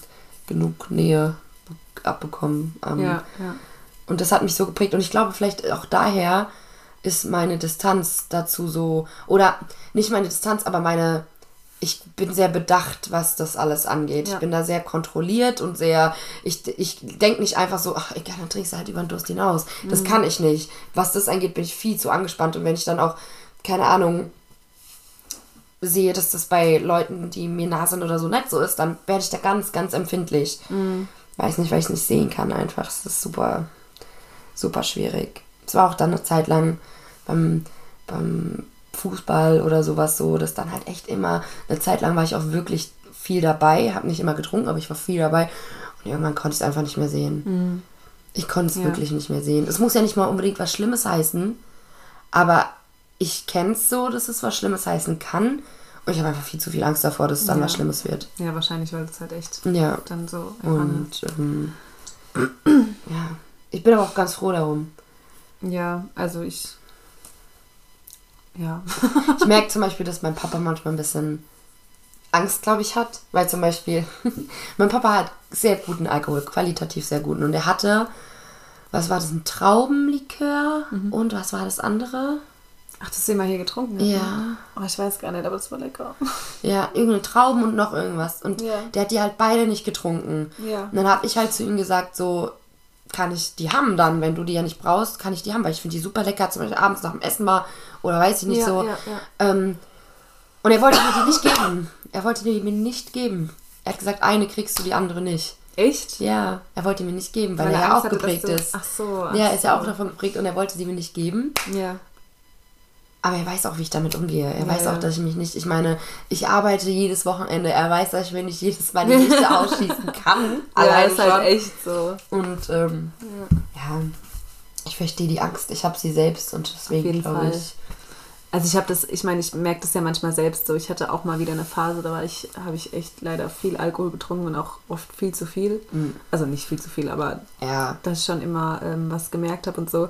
genug Nähe abbekommen. Ähm, Ja, ja. Und das hat mich so geprägt. Und ich glaube, vielleicht auch daher ist meine Distanz dazu so, oder nicht meine Distanz, aber meine, ich bin sehr bedacht, was das alles angeht. Ja. Ich bin da sehr kontrolliert und sehr, ich, ich denke nicht einfach so, ach egal, dann trinkst du halt über den Durst hinaus. Mhm. Das kann ich nicht. Was das angeht, bin ich viel zu angespannt. Und wenn ich dann auch, keine Ahnung, sehe, dass das bei Leuten, die mir nah sind oder so nicht so ist, dann werde ich da ganz, ganz empfindlich. Mhm. Weiß nicht, weil ich es nicht sehen kann einfach. Es ist super, super schwierig. Es war auch dann eine Zeit lang beim, beim Fußball oder sowas so, dass dann halt echt immer, eine Zeit lang war ich auch wirklich viel dabei, habe nicht immer getrunken, aber ich war viel dabei und irgendwann konnte ich es einfach nicht mehr sehen. Ich konnte es Ja. wirklich nicht mehr sehen. Es muss ja nicht mal unbedingt was Schlimmes heißen, aber ich kenne es so, dass es was Schlimmes heißen kann und ich habe einfach viel zu viel Angst davor, dass es dann Ja. was Schlimmes wird. Ja, wahrscheinlich, weil es halt echt Ja. dann so Und ähm, ja, ich bin aber auch ganz froh darum. Ja, also ich. Ja. Ich merke zum Beispiel, dass mein Papa manchmal ein bisschen Angst, glaube ich, hat. Weil zum Beispiel, mein Papa hat sehr guten Alkohol, qualitativ sehr guten. Und er hatte, was war das, ein Traubenlikör? Und was war das andere? Ach, das haben wir hier getrunken. ne? Ja. Oh, ich weiß gar nicht, aber das war lecker. Ja, irgendeine Trauben und noch irgendwas. Und Ja. der hat die halt beide nicht getrunken. Ja. Und dann habe ich halt zu ihm gesagt, so, kann ich die haben dann, wenn du die ja nicht brauchst, kann ich die haben, weil ich finde die super lecker, zum Beispiel abends nach dem Essen mal oder weiß ich nicht Ja, so. ja, ja. Ähm, und er wollte mir die nicht geben. Er wollte die mir nicht geben. Er hat gesagt, eine kriegst du, die andere nicht. Echt? Ja, er wollte die mir nicht geben, weil, Weil er ja auch hatte, geprägt du- ist. Ach so, ach Ja, er ist ja so. auch davon geprägt und er wollte sie mir nicht geben. Ja. Aber er weiß auch, wie ich damit umgehe. Er Ja, weiß ja. auch, dass ich mich nicht. Ich meine, ich arbeite jedes Wochenende. Er weiß, dass ich mir nicht jedes Mal die Lichter ausschießen kann. Ja, Alleine ist halt schon. echt so. Und ähm, ja. ich verstehe die Angst. Ich habe sie selbst und deswegen glaube ich. Also ich habe das, ich meine, ich merke das ja manchmal selbst so. Ich hatte auch mal wieder eine Phase, da war ich, habe ich echt leider viel Alkohol getrunken und auch oft viel zu viel. Mhm. Also nicht viel zu viel, aber Ja, dass ich schon immer ähm, was gemerkt habe und so.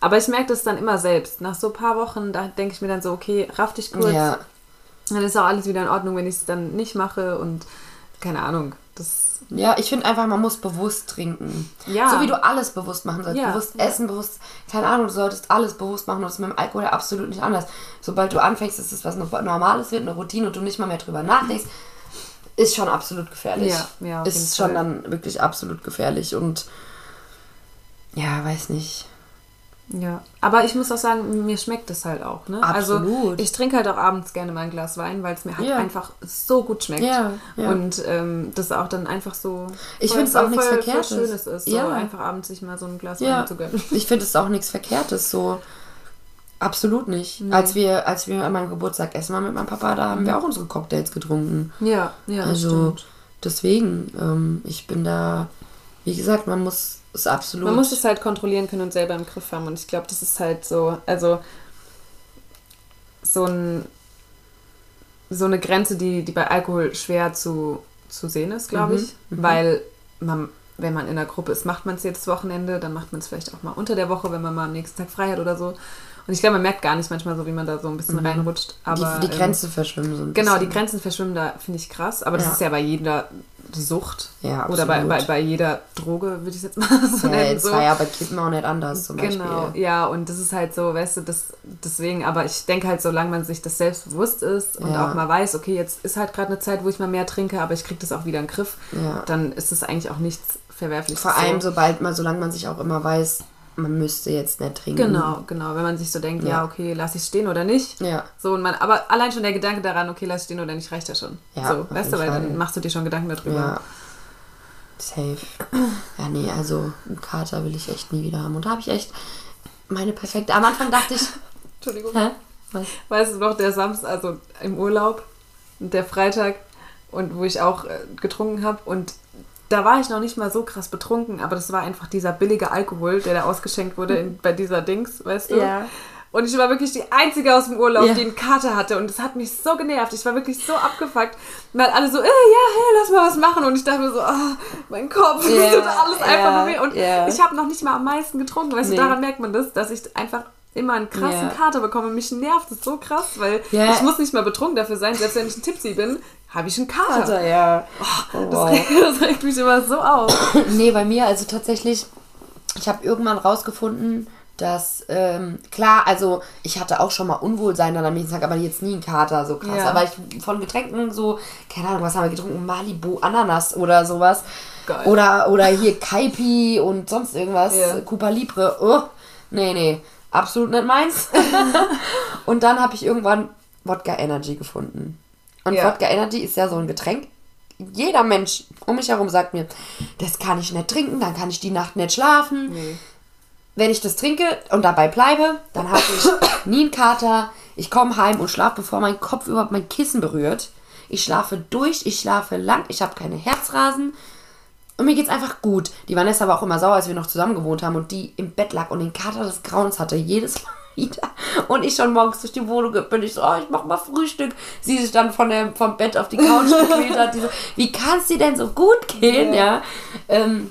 Aber ich merke das dann immer selbst. Nach so ein paar Wochen, da denke ich mir dann so, okay, raff dich kurz. ja, Dann ist auch alles wieder in Ordnung, wenn ich es dann nicht mache und keine Ahnung. Das, ja, ich finde einfach, man muss bewusst trinken. Ja. So wie du alles bewusst machen sollst. Ja, Bewusst essen, bewusst, keine Ahnung, du solltest alles bewusst machen. Und das ist mit dem Alkohol absolut nicht anders. Sobald du anfängst, dass es was Normales wird, eine Routine und du nicht mal mehr drüber nachdenkst, ist schon absolut gefährlich. Ja, ja, Ist schon Fall. dann wirklich absolut gefährlich und ja, weiß nicht. Ja. Aber ich muss auch sagen, mir schmeckt es halt auch. Ne? Also Absolut. ich trinke halt auch abends gerne mal ein Glas Wein, weil es mir halt Ja. einfach so gut schmeckt. Ja, ja. Und ähm, das auch dann einfach so Ich voll- find's auch nichts Verkehrtes. Voll Schönes ist, so Ja. einfach abends sich mal so ein Glas Wein zu gönnen. ich finde es auch nichts Verkehrtes so. Absolut nicht. Als wir, als wir an meinem Geburtstag essen waren mit meinem Papa, da haben wir auch unsere Cocktails getrunken. Ja, ja, Also stimmt. deswegen, ähm, ich bin da, wie gesagt, man muss es absolut. Man muss es halt kontrollieren können und selber im Griff haben. Und ich glaube, das ist halt so, also so ein so eine Grenze, die, die bei Alkohol schwer zu, zu sehen ist, glaube Mhm, ich. Weil man, wenn man in einer Gruppe ist, macht man es jedes Wochenende, dann macht man es vielleicht auch mal unter der Woche, wenn man mal am nächsten Tag frei hat oder so. Und ich glaube, man merkt gar nicht manchmal so, wie man da so ein bisschen reinrutscht. Aber, Mhm. die, die ähm, Grenze verschwimmen so ein Genau, die bisschen. Grenzen verschwimmen da, finde ich krass. Aber das Ja. ist ja bei jeder Sucht. Ja, Oder bei, absolut. bei, bei jeder Droge, würde ich jetzt mal so Ja, nennen. jetzt so. war ja bei Kippen auch nicht anders zum Genau, Beispiel. ja, und das ist halt so, weißt du, das, deswegen, aber ich denke halt, solange man sich das selbst bewusst ist und Ja. auch mal weiß, okay, jetzt ist halt gerade eine Zeit, wo ich mal mehr trinke, aber ich kriege das auch wieder in den Griff, Ja. dann ist es eigentlich auch nichts Verwerfliches. Vor allem, so. sobald man, solange man sich auch immer weiß, man müsste jetzt nicht trinken. Genau, genau. Wenn man sich so denkt, ja, Ja. okay, lass ich stehen oder nicht. Ja. So, und man, aber allein schon der Gedanke daran, okay, lass ich stehen oder nicht, reicht ja schon. Ja, so, weißt du, weil dann machst du dir schon Gedanken darüber. Ja. Safe. Ja, nee, also einen Kater will ich echt nie wieder haben. Und da habe ich echt meine perfekte. Am Anfang dachte ich. Entschuldigung. Hä? Was? Weißt du noch, der Samstag, also im Urlaub, und der Freitag, und wo ich auch äh, getrunken habe und da war ich noch nicht mal so krass betrunken, aber das war einfach dieser billige Alkohol, der da ausgeschenkt wurde in, bei dieser Dings, weißt du? Ja. Und ich war wirklich die Einzige aus dem Urlaub, Ja. die einen Kater hatte. Und das hat mich so genervt. Ich war wirklich so abgefuckt. Weil alle so, äh, ja, hey, lass mal was machen. Und ich dachte mir so, ah, mein Kopf, das tut alles einfach ja, nur weh. Und ja. ich habe noch nicht mal am meisten getrunken. Weißt Nee. du, daran merkt man das, dass ich einfach immer einen krassen Ja. Kater bekomme. Mich nervt das so krass, weil Ja. ich muss nicht mal betrunken dafür sein. Selbst wenn ich ein Tipsy bin, habe ich einen Kater. Kater, ja. Oh, Das, wow. regt, das regt mich immer so auf. Nee, bei mir, also tatsächlich, ich habe irgendwann rausgefunden, dass, ähm, klar, also ich hatte auch schon mal Unwohlsein dann am nächsten Tag, aber jetzt nie einen Kater, so krass. Ja. Aber ich von Getränken so, keine Ahnung, was haben wir getrunken? Malibu, Ananas oder sowas. Geil. Oder, oder hier Kaipi und sonst irgendwas. Ja. Cuba Libre. Oh, nee, nee, absolut nicht meins. und dann habe ich irgendwann Wodka Energy gefunden. Und Ja. Wodka Energy ist ja so ein Getränk. Jeder Mensch um mich herum sagt mir, das kann ich nicht trinken, dann kann ich die Nacht nicht schlafen. Nee. Wenn ich das trinke und dabei bleibe, dann habe ich nie einen Kater. Ich komme heim und schlafe, bevor mein Kopf überhaupt mein Kissen berührt. Ich schlafe durch, ich schlafe lang, ich habe keine Herzrasen. Und mir geht's einfach gut. Die Vanessa war auch immer sauer, als wir noch zusammen gewohnt haben und die im Bett lag und den Kater des Grauens hatte. Jedes Mal wieder. Und ich schon morgens durch die Wohnung bin ich so, oh, ich mach mal Frühstück. Sie sich dann von der, vom Bett auf die Couch gequält hat. So, wie kann's dir denn so gut gehen, ja? Ähm,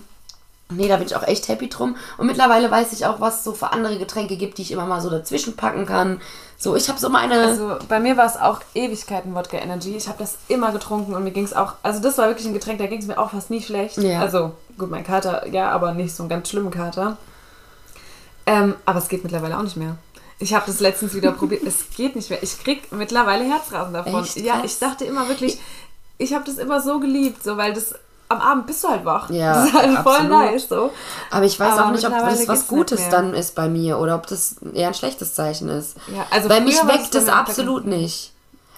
Nee, da bin ich auch echt happy drum. Und mittlerweile weiß ich auch, was es so für andere Getränke gibt, die ich immer mal so dazwischen packen kann. So, ich habe so meine. Also bei mir war es auch Ewigkeiten Wodka Energy. Ich habe das immer getrunken und mir ging es auch, also das war wirklich ein Getränk, da ging es mir auch fast nie schlecht. Ja. Also gut, mein Kater, ja, aber nicht so einen ganz schlimmen Kater. Ähm, aber es geht mittlerweile auch nicht mehr. Ich habe das letztens wieder probiert. Es geht nicht mehr. Ich krieg mittlerweile Herzrasen davon. Echt? Ja, ich dachte immer wirklich, ich habe das immer so geliebt, so weil das am Abend bist du halt wach. Ja, das ist halt voll absolut. nice so. aber ich weiß aber auch nicht, ob das was Gutes dann ist bei mir oder ob das eher ein schlechtes Zeichen ist. Ja, also Weil mich weckt bei es mir absolut nicht.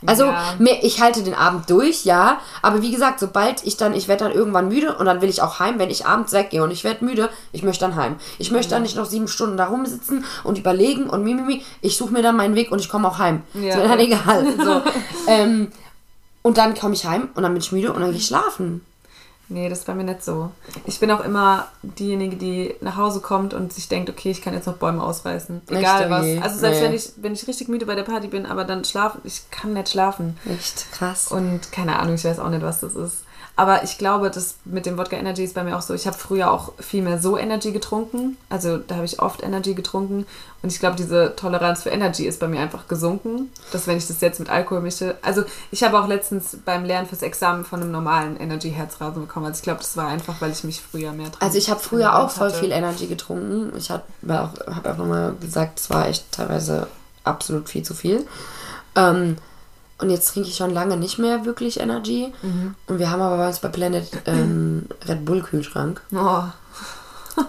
Also Ja. mir, ich halte den Abend durch, ja. Aber wie gesagt, sobald ich dann, ich werde dann irgendwann müde und dann will ich auch heim, wenn ich abends weggehe und ich werde müde, ich möchte dann heim. Ich möchte dann nicht noch sieben Stunden da rumsitzen und überlegen und mimimi. Ich suche mir dann meinen Weg und ich komme auch heim. Ja. Ist mir dann egal. So. ähm, und dann komme ich heim und dann bin ich müde und dann gehe ich schlafen. Nee, das ist bei mir nicht so. Ich bin auch immer diejenige, die nach Hause kommt und sich denkt, okay, ich kann jetzt noch Bäume ausreißen. Egal Echt? was. Also selbst Nee. wenn ich, wenn ich richtig müde bei der Party bin, aber dann schlafen, ich kann nicht schlafen. Echt krass. Und keine Ahnung, ich weiß auch nicht, was das ist. Aber ich glaube, das mit dem Wodka Energy ist bei mir auch so. Ich habe früher auch viel mehr so Energy getrunken. Also da habe ich oft Energy getrunken. Und ich glaube, diese Toleranz für Energy ist bei mir einfach gesunken. Dass wenn ich das jetzt mit Alkohol mische. Also ich habe auch letztens beim Lernen fürs Examen von einem normalen Energy-Herzrasen bekommen. Also ich glaube, das war einfach, weil ich mich früher mehr Also ich habe früher auch voll hatte. viel Energy getrunken. Ich habe auch, hab auch nochmal gesagt, es war echt teilweise absolut viel zu viel. Ähm, und jetzt trinke ich schon lange nicht mehr wirklich Energy. Mhm. Und wir haben aber bei uns bei Planet ähm, Red Bull Kühlschrank. Oh,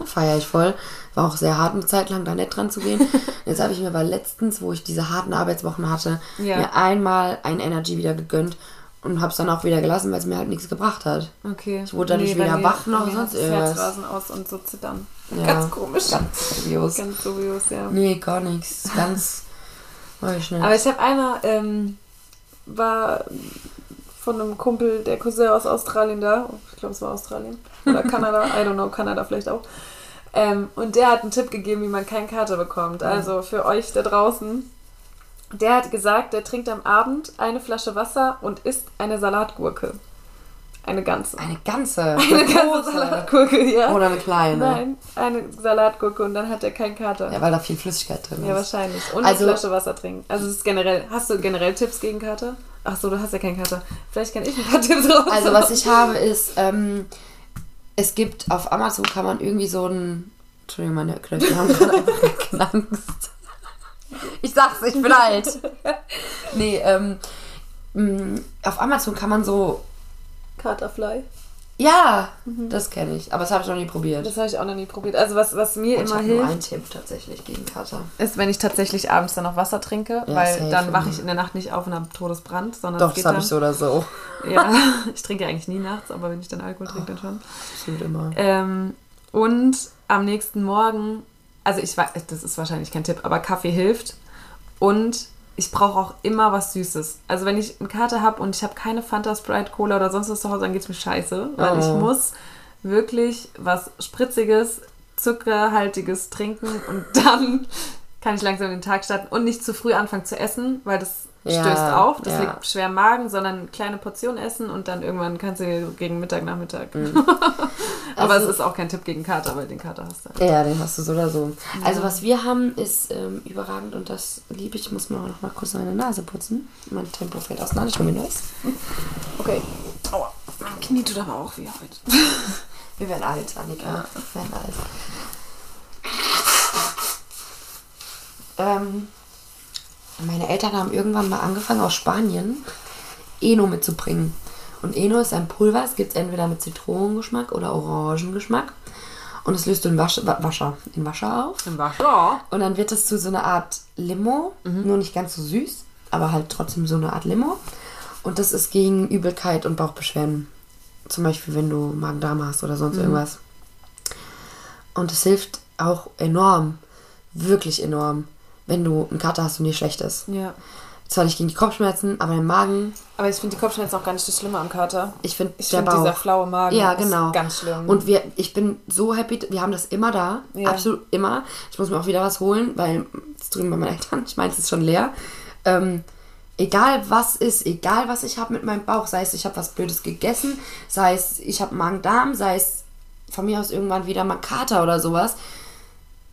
Feiere ich voll. War auch sehr hart eine Zeit lang da nicht dran zu gehen. Jetzt habe ich mir aber letztens, wo ich diese harten Arbeitswochen hatte, Ja. mir einmal ein Energy wieder gegönnt und habe es dann auch wieder gelassen, weil es mir halt nichts gebracht hat. okay. Ich wurde dadurch bei weder wach noch mir sonst irgendwas. Herzrasen aus und so zittern. Ja, Ganz komisch. Ganz dubios. Ganz dubios, ja. Nee, gar nichts. Ganz. Weiß ich nicht. Aber ich habe einmal, ähm, war von einem Kumpel, der Cousin aus Australien da, ich glaube es war Australien oder Kanada, I don't know, Kanada vielleicht auch. Ähm, und der hat einen Tipp gegeben, wie man keinen Kater bekommt. Also für euch da draußen. Der hat gesagt, der trinkt am Abend eine Flasche Wasser und isst eine Salatgurke. Eine ganze. eine ganze. Eine ganze Salatgurke, ja. Oder eine kleine. Nein, eine Salatgurke und dann hat er keinen Kater. Ja, weil da viel Flüssigkeit drin Ja, ist. wahrscheinlich. Und Also- eine Flasche Wasser trinken. Also es ist generell. Hast du generell Tipps gegen Kater? Ach so, du hast ja keinen Kater. Vielleicht kann ich ein paar Tipps raus. Also, was ich habe, ist, ähm, es gibt auf Amazon kann man irgendwie so ein. Entschuldigung, meine Knöchel haben gerade einfach geknackst. Ich sag's, ich bin alt. Nee, ähm, mh, auf Amazon kann man so Katerfly. Ja, das kenne ich. Aber das habe ich noch nie probiert. Das habe ich auch noch nie probiert. Also was, was mir ich immer nur hilft, einen Tipp tatsächlich gegen Kater. ist, wenn ich tatsächlich abends dann noch Wasser trinke, Ja, weil dann wache ich in der Nacht nicht auf und habe Todesbrand, sondern Doch, das habe ich so oder so. Ja, ich trinke eigentlich nie nachts, aber wenn ich dann Alkohol trinke, dann schon. Absolut immer. Ähm, und am nächsten Morgen, also ich weiß, das ist wahrscheinlich kein Tipp, aber Kaffee hilft. Und ich brauche auch immer was Süßes. Also wenn ich eine Karte habe und ich habe keine Fanta, Sprite, Cola oder sonst was zu Hause, dann geht es mir scheiße. Weil ich Oh. muss wirklich was Spritziges, Zuckerhaltiges trinken und dann kann ich langsam den Tag starten und nicht zu früh anfangen zu essen, weil das Ja, stößt auf, das ja. liegt schwer im Magen, sondern eine kleine Portion essen und dann irgendwann kannst du gegen Mittag, Nachmittag. Mhm. Aber Also- es ist auch kein Tipp gegen Kater, weil den Kater hast du. Ja, den hast du so oder so. Also was wir haben, ist ähm, überragend und das liebe ich. Ich muss mir auch noch mal kurz meine Nase putzen. Mein Tempo fällt auseinander. Ich mir neues. Okay. Aua. Mein Knie tut aber auch weh heute. Wir werden alt, Annika. Wir werden alt. Ähm, meine Eltern haben irgendwann mal angefangen aus Spanien Eno mitzubringen. Und Eno ist ein Pulver, es gibt es entweder mit Zitronengeschmack oder Orangengeschmack. Und es löst du in Wasch, Wa- Wascher, in Wascher auf. Im Wasser. Und dann wird es zu so einer Art Limo, nur nicht ganz so süß, aber halt trotzdem so eine Art Limo. Und das ist gegen Übelkeit und Bauchbeschwerden. Zum Beispiel, wenn du Magen-Darm hast oder sonst irgendwas. Und es hilft auch enorm, wirklich enorm, wenn du einen Kater hast und dir schlecht ist. Ja. Zwar nicht gegen die Kopfschmerzen, aber im Magen, Aber ich finde die Kopfschmerzen auch gar nicht das Schlimme am Kater. ich finde Ich Bauch. dieser flaue Magen Ja, genau. ganz schlimm. Und wir, ich bin so happy, wir haben das immer da. Ja. Absolut immer. Ich muss mir auch wieder was holen, weil es drüben bei meinen Eltern, ich meine, es ist schon leer. Ähm, egal was ist, egal was ich habe mit meinem Bauch, sei es ich habe was Blödes gegessen, sei es ich habe Magen-Darm, sei es von mir aus irgendwann wieder mal Kater oder sowas.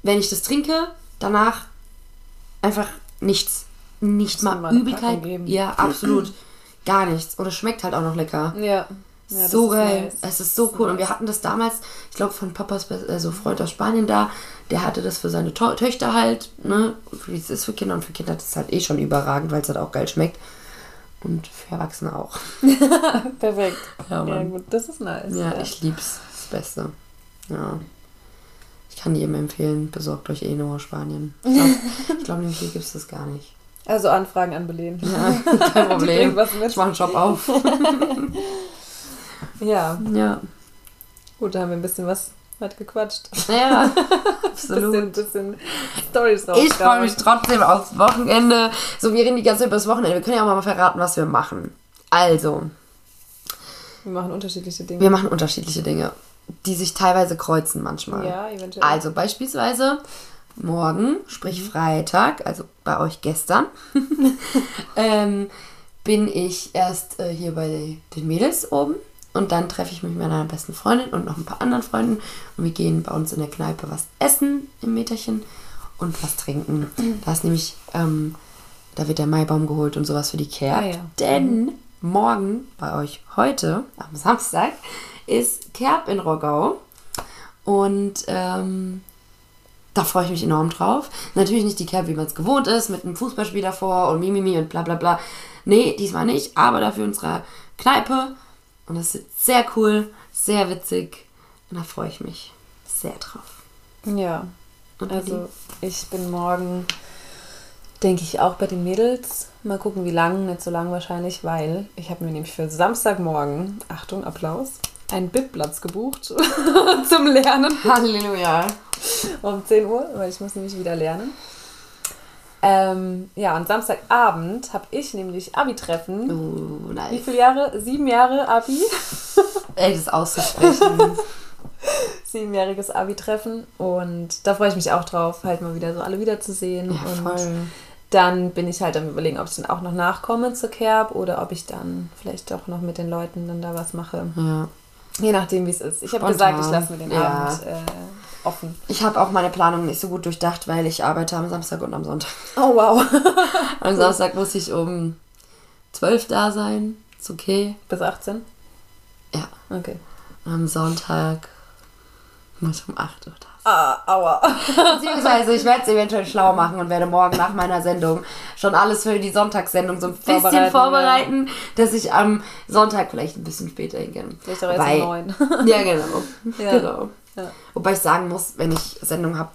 Wenn ich das trinke, danach einfach nichts. Nicht mal mal Übelkeit. Ja, absolut. Gar nichts. Und es schmeckt halt auch noch lecker ja. ja das so ist geil. nice. Es ist so cool. Und wir hatten das damals, ich glaube, von Papas also Freund aus Spanien da, der hatte das für seine to Töchter halt, ne? Wie es ist für Kinder und für Kinder ist es halt eh schon überragend, weil es halt auch geil schmeckt. Und für Erwachsene auch. Perfekt. Ja, Ja, Mann. gut, das ist nice. Ja, ich lieb's. Das Beste. Ja. Ich kann jedem empfehlen, besorgt euch Eno aus Spanien. Ich glaube, glaub, nämlich hier gibt es das gar nicht. Also Anfragen an Belen. Ja, kein Problem. bringt was mit. Ich mache einen Shop auf. Ja, Ja. gut, da haben wir ein bisschen was hat gequatscht. Ja, Bisschen, absolut. bisschen Stories Ich freue mich trotzdem aufs Wochenende. So, wir reden die ganze Zeit über das Wochenende. Wir können ja auch mal verraten, was wir machen. Also, Wir machen unterschiedliche Dinge. wir machen unterschiedliche Dinge, die sich teilweise kreuzen manchmal. Ja, eventuell. Also beispielsweise morgen, sprich Freitag, also bei euch gestern, ähm, bin ich erst äh, hier bei den Mädels oben und dann treffe ich mich mit meiner besten Freundin und noch ein paar anderen Freunden und wir gehen bei uns in der Kneipe was essen im Meterchen und was trinken. Da ist nämlich, ähm, da wird der Maibaum geholt und sowas für die Kerb. Ah, ja. Denn morgen bei euch heute, am Samstag, ist Kerb in Roggau. Und ähm, da freue ich mich enorm drauf. Natürlich nicht die Kerb, wie man es gewohnt ist, mit einem Fußballspiel davor und Mimimi und bla bla bla. Nee, diesmal nicht, aber dafür unsere Kneipe. Und das ist sehr cool, sehr witzig. Und da freue ich mich sehr drauf. Ja, Und also ich bin morgen, denke ich, auch bei den Mädels. Mal gucken, wie lang, nicht so lang wahrscheinlich, weil ich habe mir nämlich für Samstagmorgen, Achtung, Applaus, einen BIP-Platz gebucht zum Lernen Halleluja. um 10 Uhr, weil ich muss nämlich wieder lernen. Ähm, ja, und Samstagabend habe ich nämlich Abi-Treffen. Oh, Wie nice. viele Jahre? Sieben Jahre Abi. Ey, das auszusprechen. Siebenjähriges Abi-Treffen. Und da freue ich mich auch drauf, halt mal wieder so alle wiederzusehen. Ja, und voll. dann bin ich halt am überlegen, ob ich dann auch noch nachkomme zur Kerb oder ob ich dann vielleicht auch noch mit den Leuten dann da was mache. Ja. Je nachdem, wie es ist. Ich habe gesagt, ich lasse mir den Ja. Abend äh, offen. Ich habe auch meine Planung nicht so gut durchdacht, weil ich arbeite am Samstag und am Sonntag. Oh, wow. Am Samstag muss ich um 12 da sein. Ist okay. Bis 18? Ja. Okay. Und am Sonntag Muss um 8 Uhr da Ah, aua. Beziehungsweise ich werde es eventuell schlau machen und werde morgen nach meiner Sendung schon alles für die Sonntagssendung so ein bisschen Vorbereiten, vorbereiten, dass ich am Sonntag vielleicht ein bisschen später hingehe. Vielleicht auch erst Wobei- um neun. Ja, genau. Ja. genau. Ja. Wobei ich sagen muss, wenn ich Sendung habe,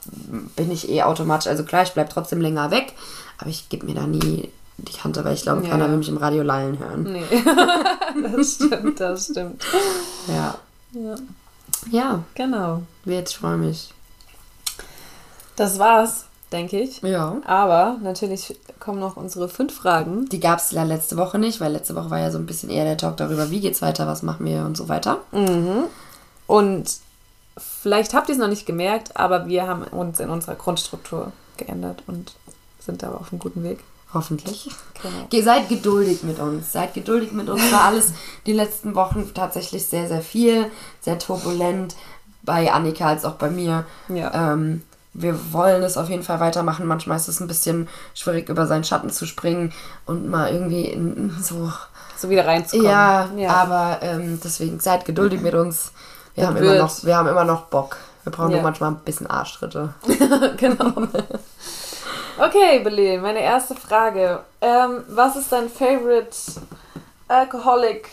bin ich eh automatisch, also klar, ich bleibe trotzdem länger weg, aber ich gebe mir da nie die Kante, weil ich glaube, keiner will mich im Radio lallen hören. Nee. das stimmt, das stimmt. Ja. Ja, Ja, genau. jetzt freue mich. Das war's, denke ich. Ja. Aber natürlich kommen noch unsere fünf Fragen. Die gab es ja letzte Woche nicht, weil letzte Woche war ja so ein bisschen eher der Talk darüber, wie geht's weiter, was machen wir und so weiter. Und vielleicht habt ihr es noch nicht gemerkt, aber wir haben uns in unserer Grundstruktur geändert und sind da aber auf einem guten Weg. Hoffentlich. Genau. Ge- Seid geduldig mit uns. Seid geduldig mit uns. War alles die letzten Wochen tatsächlich sehr, sehr viel, sehr turbulent. Bei Annika als auch bei mir. Ja. Ähm, wir wollen es auf jeden Fall weitermachen. Manchmal ist es ein bisschen schwierig, über seinen Schatten zu springen und mal irgendwie in, so. So wieder reinzukommen. Ja, ja. aber ähm, deswegen seid geduldig mit uns. Wir haben, immer noch, wir haben immer noch Bock. Wir brauchen Ja. nur manchmal ein bisschen Arschtritte. genau. Okay, Belen, meine erste Frage. Ähm, was ist dein Favorite Alcoholic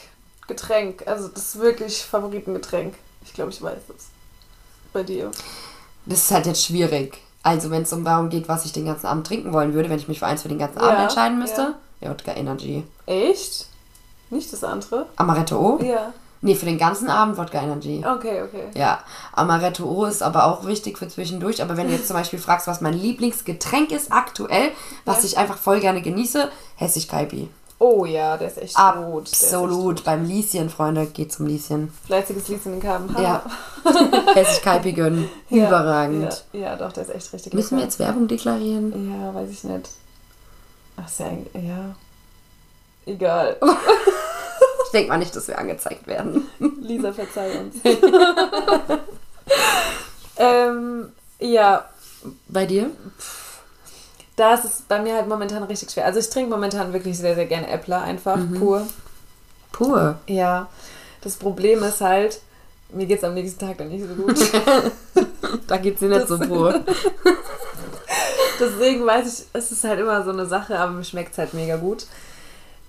Getränk? Also das wirklich Favoritengetränk. Ich glaube, ich weiß es. Bei dir. Das ist halt jetzt schwierig. Also, wenn es um darum geht, was ich den ganzen Abend trinken wollen würde, wenn ich mich für eins für den ganzen Abend Ja, entscheiden müsste. Ja, Wodka Energy. Echt? Nicht das andere? Amaretto O? Ja. Nee, für den ganzen Abend Wodka Energy. Okay, okay. Ja, Amaretto O ist aber auch wichtig für zwischendurch. Aber wenn du jetzt zum Beispiel fragst, was mein Lieblingsgetränk ist aktuell, was Ja. ich einfach voll gerne genieße, Hessig Kaipi. Oh ja, der ist echt gut. Ist echt Absolut. Beim Lieschen, Freunde, geht zum Lieschen. gut. Fleißiges Lied in den Kaben. Ja. Hessig Kaipi gönnen. Ja, Überragend. Ja, ja, doch, der ist echt richtig Müssen wir jetzt Werbung deklarieren? Ja, weiß ich nicht. Ach, ist ja. Egal. Ich denke mal nicht, dass wir angezeigt werden. Lisa, verzeih uns. ähm, ja, Bei dir? Da ist es bei mir halt momentan richtig schwer. Also ich trinke momentan wirklich sehr, sehr gerne Äppler, einfach Mhm. pur. Pur. Ja. Das Problem ist halt, mir geht es am nächsten Tag dann nicht so gut. Da geht's dir nicht so pur. Deswegen weiß ich, es ist halt immer so eine Sache, aber mir schmeckt es halt mega gut.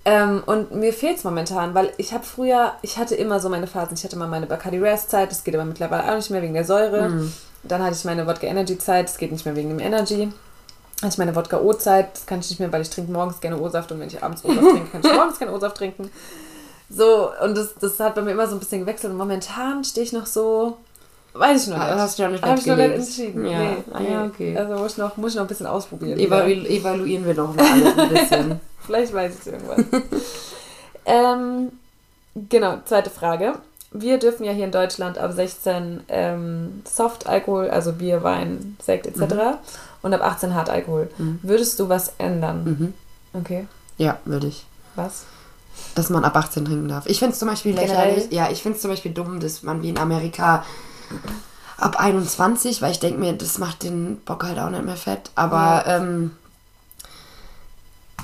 Ähm, und mir fehlt es momentan, weil ich habe früher, ich hatte immer so meine Phasen. Ich hatte mal meine Bacardi Rest Zeit, das geht aber mittlerweile auch nicht mehr wegen der Säure. Mhm. Dann hatte ich meine Wodka Energy Zeit, das geht nicht mehr wegen dem Energy. Ich meine Wodka O Zeit, das kann ich nicht mehr, weil ich trinke morgens gerne O-Saft und wenn ich abends O-Saft trinke, kann ich morgens gerne O-Saft trinken. So, und das, das hat bei mir immer so ein bisschen gewechselt. Und momentan stehe ich noch so, weiß ich noch Ah, nicht. hast du noch nicht ich noch nicht entschieden. Ja. Nee, Ah, ja, okay. Also muss ich, noch, muss ich noch ein bisschen ausprobieren. Evalu evaluieren wir doch mal alles ein bisschen. Vielleicht weiß ich es irgendwann. ähm, genau, zweite Frage. Wir dürfen ja hier in Deutschland ab 16 ähm, Soft-Alkohol, also Bier, Wein, Sekt etc. und ab 18 Hartalkohol. Mhm. Würdest du was ändern? Mhm. Okay, Ja, würde ich. was? Dass man ab 18 trinken darf. Ich finde es zum Beispiel lächerlich. Ja, ich finde es zum Beispiel dumm, dass man wie in Amerika ab 21, weil ich denke mir, das macht den Bock halt auch nicht mehr fett. Aber ähm,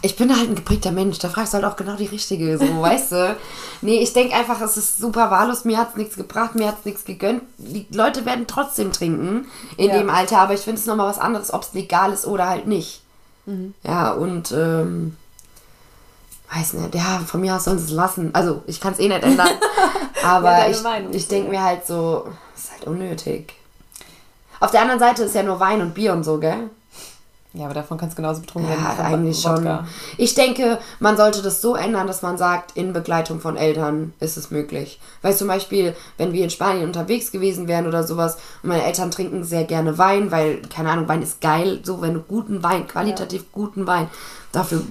ich bin halt ein geprägter Mensch. Da fragst du halt auch genau die richtige, so, weißt du? Nee, ich denke einfach, es ist super wahllos. Mir hat es nichts gebracht, mir hat es nichts gegönnt. Die Leute werden trotzdem trinken in Ja. dem Alter, aber ich finde es nochmal was anderes, ob es legal ist oder halt nicht. Ja, und ähm, weiß nicht, ja, von mir aus sollen sie es lassen. Also, ich kann es eh nicht ändern. aber Ja, ich, Meinung. ich denke mir halt so, ist halt unnötig. Auf der anderen Seite ist ja nur Wein und Bier und so, gell? Ja, aber davon kannst du genauso betrunken werden. Ja, eigentlich Wodka. schon. Ich denke, man sollte das so ändern, dass man sagt, in Begleitung von Eltern ist es möglich. Weil zum Beispiel, wenn wir in Spanien unterwegs gewesen wären oder sowas und meine Eltern trinken sehr gerne Wein, weil, keine Ahnung, Wein ist geil, so wenn du guten Wein, qualitativ guten Wein, dafür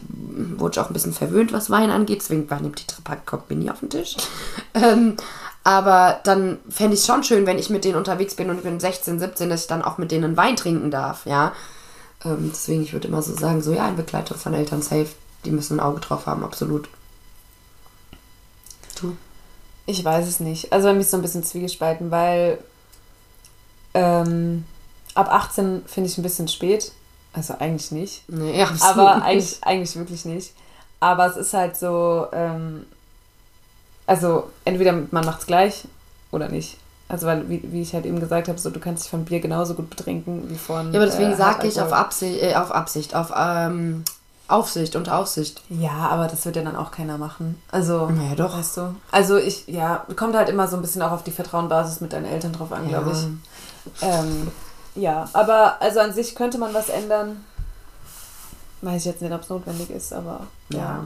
wurde ich auch ein bisschen verwöhnt, was Wein angeht, deswegen war nimmt die Pack kommt mir nie auf den Tisch. ähm, aber dann fände ich es schon schön, wenn ich mit denen unterwegs bin und ich bin 16, 17, dass ich dann auch mit denen Wein trinken darf, ja. Ähm, deswegen, ich würde immer so sagen, so ja, in Begleitung von Eltern safe, die müssen ein Auge drauf haben, absolut. Du? Ich weiß es nicht. Also bei mir ist so ein bisschen zwiegespalten, weil ähm, ab 18 finde ich ein bisschen spät. Also eigentlich nicht. Nee, ja, Aber eigentlich, eigentlich wirklich nicht. Aber es ist halt so, ähm, also entweder man macht es gleich oder nicht. Also weil, wie, wie ich halt eben gesagt habe, so du kannst dich von Bier genauso gut betrinken wie von. Ja, aber deswegen äh, sage ich auf. Absicht, äh, auf Absicht, auf ähm, Aufsicht, unter Aufsicht. Ja, aber das wird ja dann auch keiner machen. Also, Naja, doch. weißt du. Also ich, ja, kommt halt immer so ein bisschen auch auf die Vertrauenbasis mit deinen Eltern drauf an, glaube ich. Ähm, ja, aber also an sich könnte man was ändern. Weiß ich jetzt nicht, ob es notwendig ist, aber ja. Ja.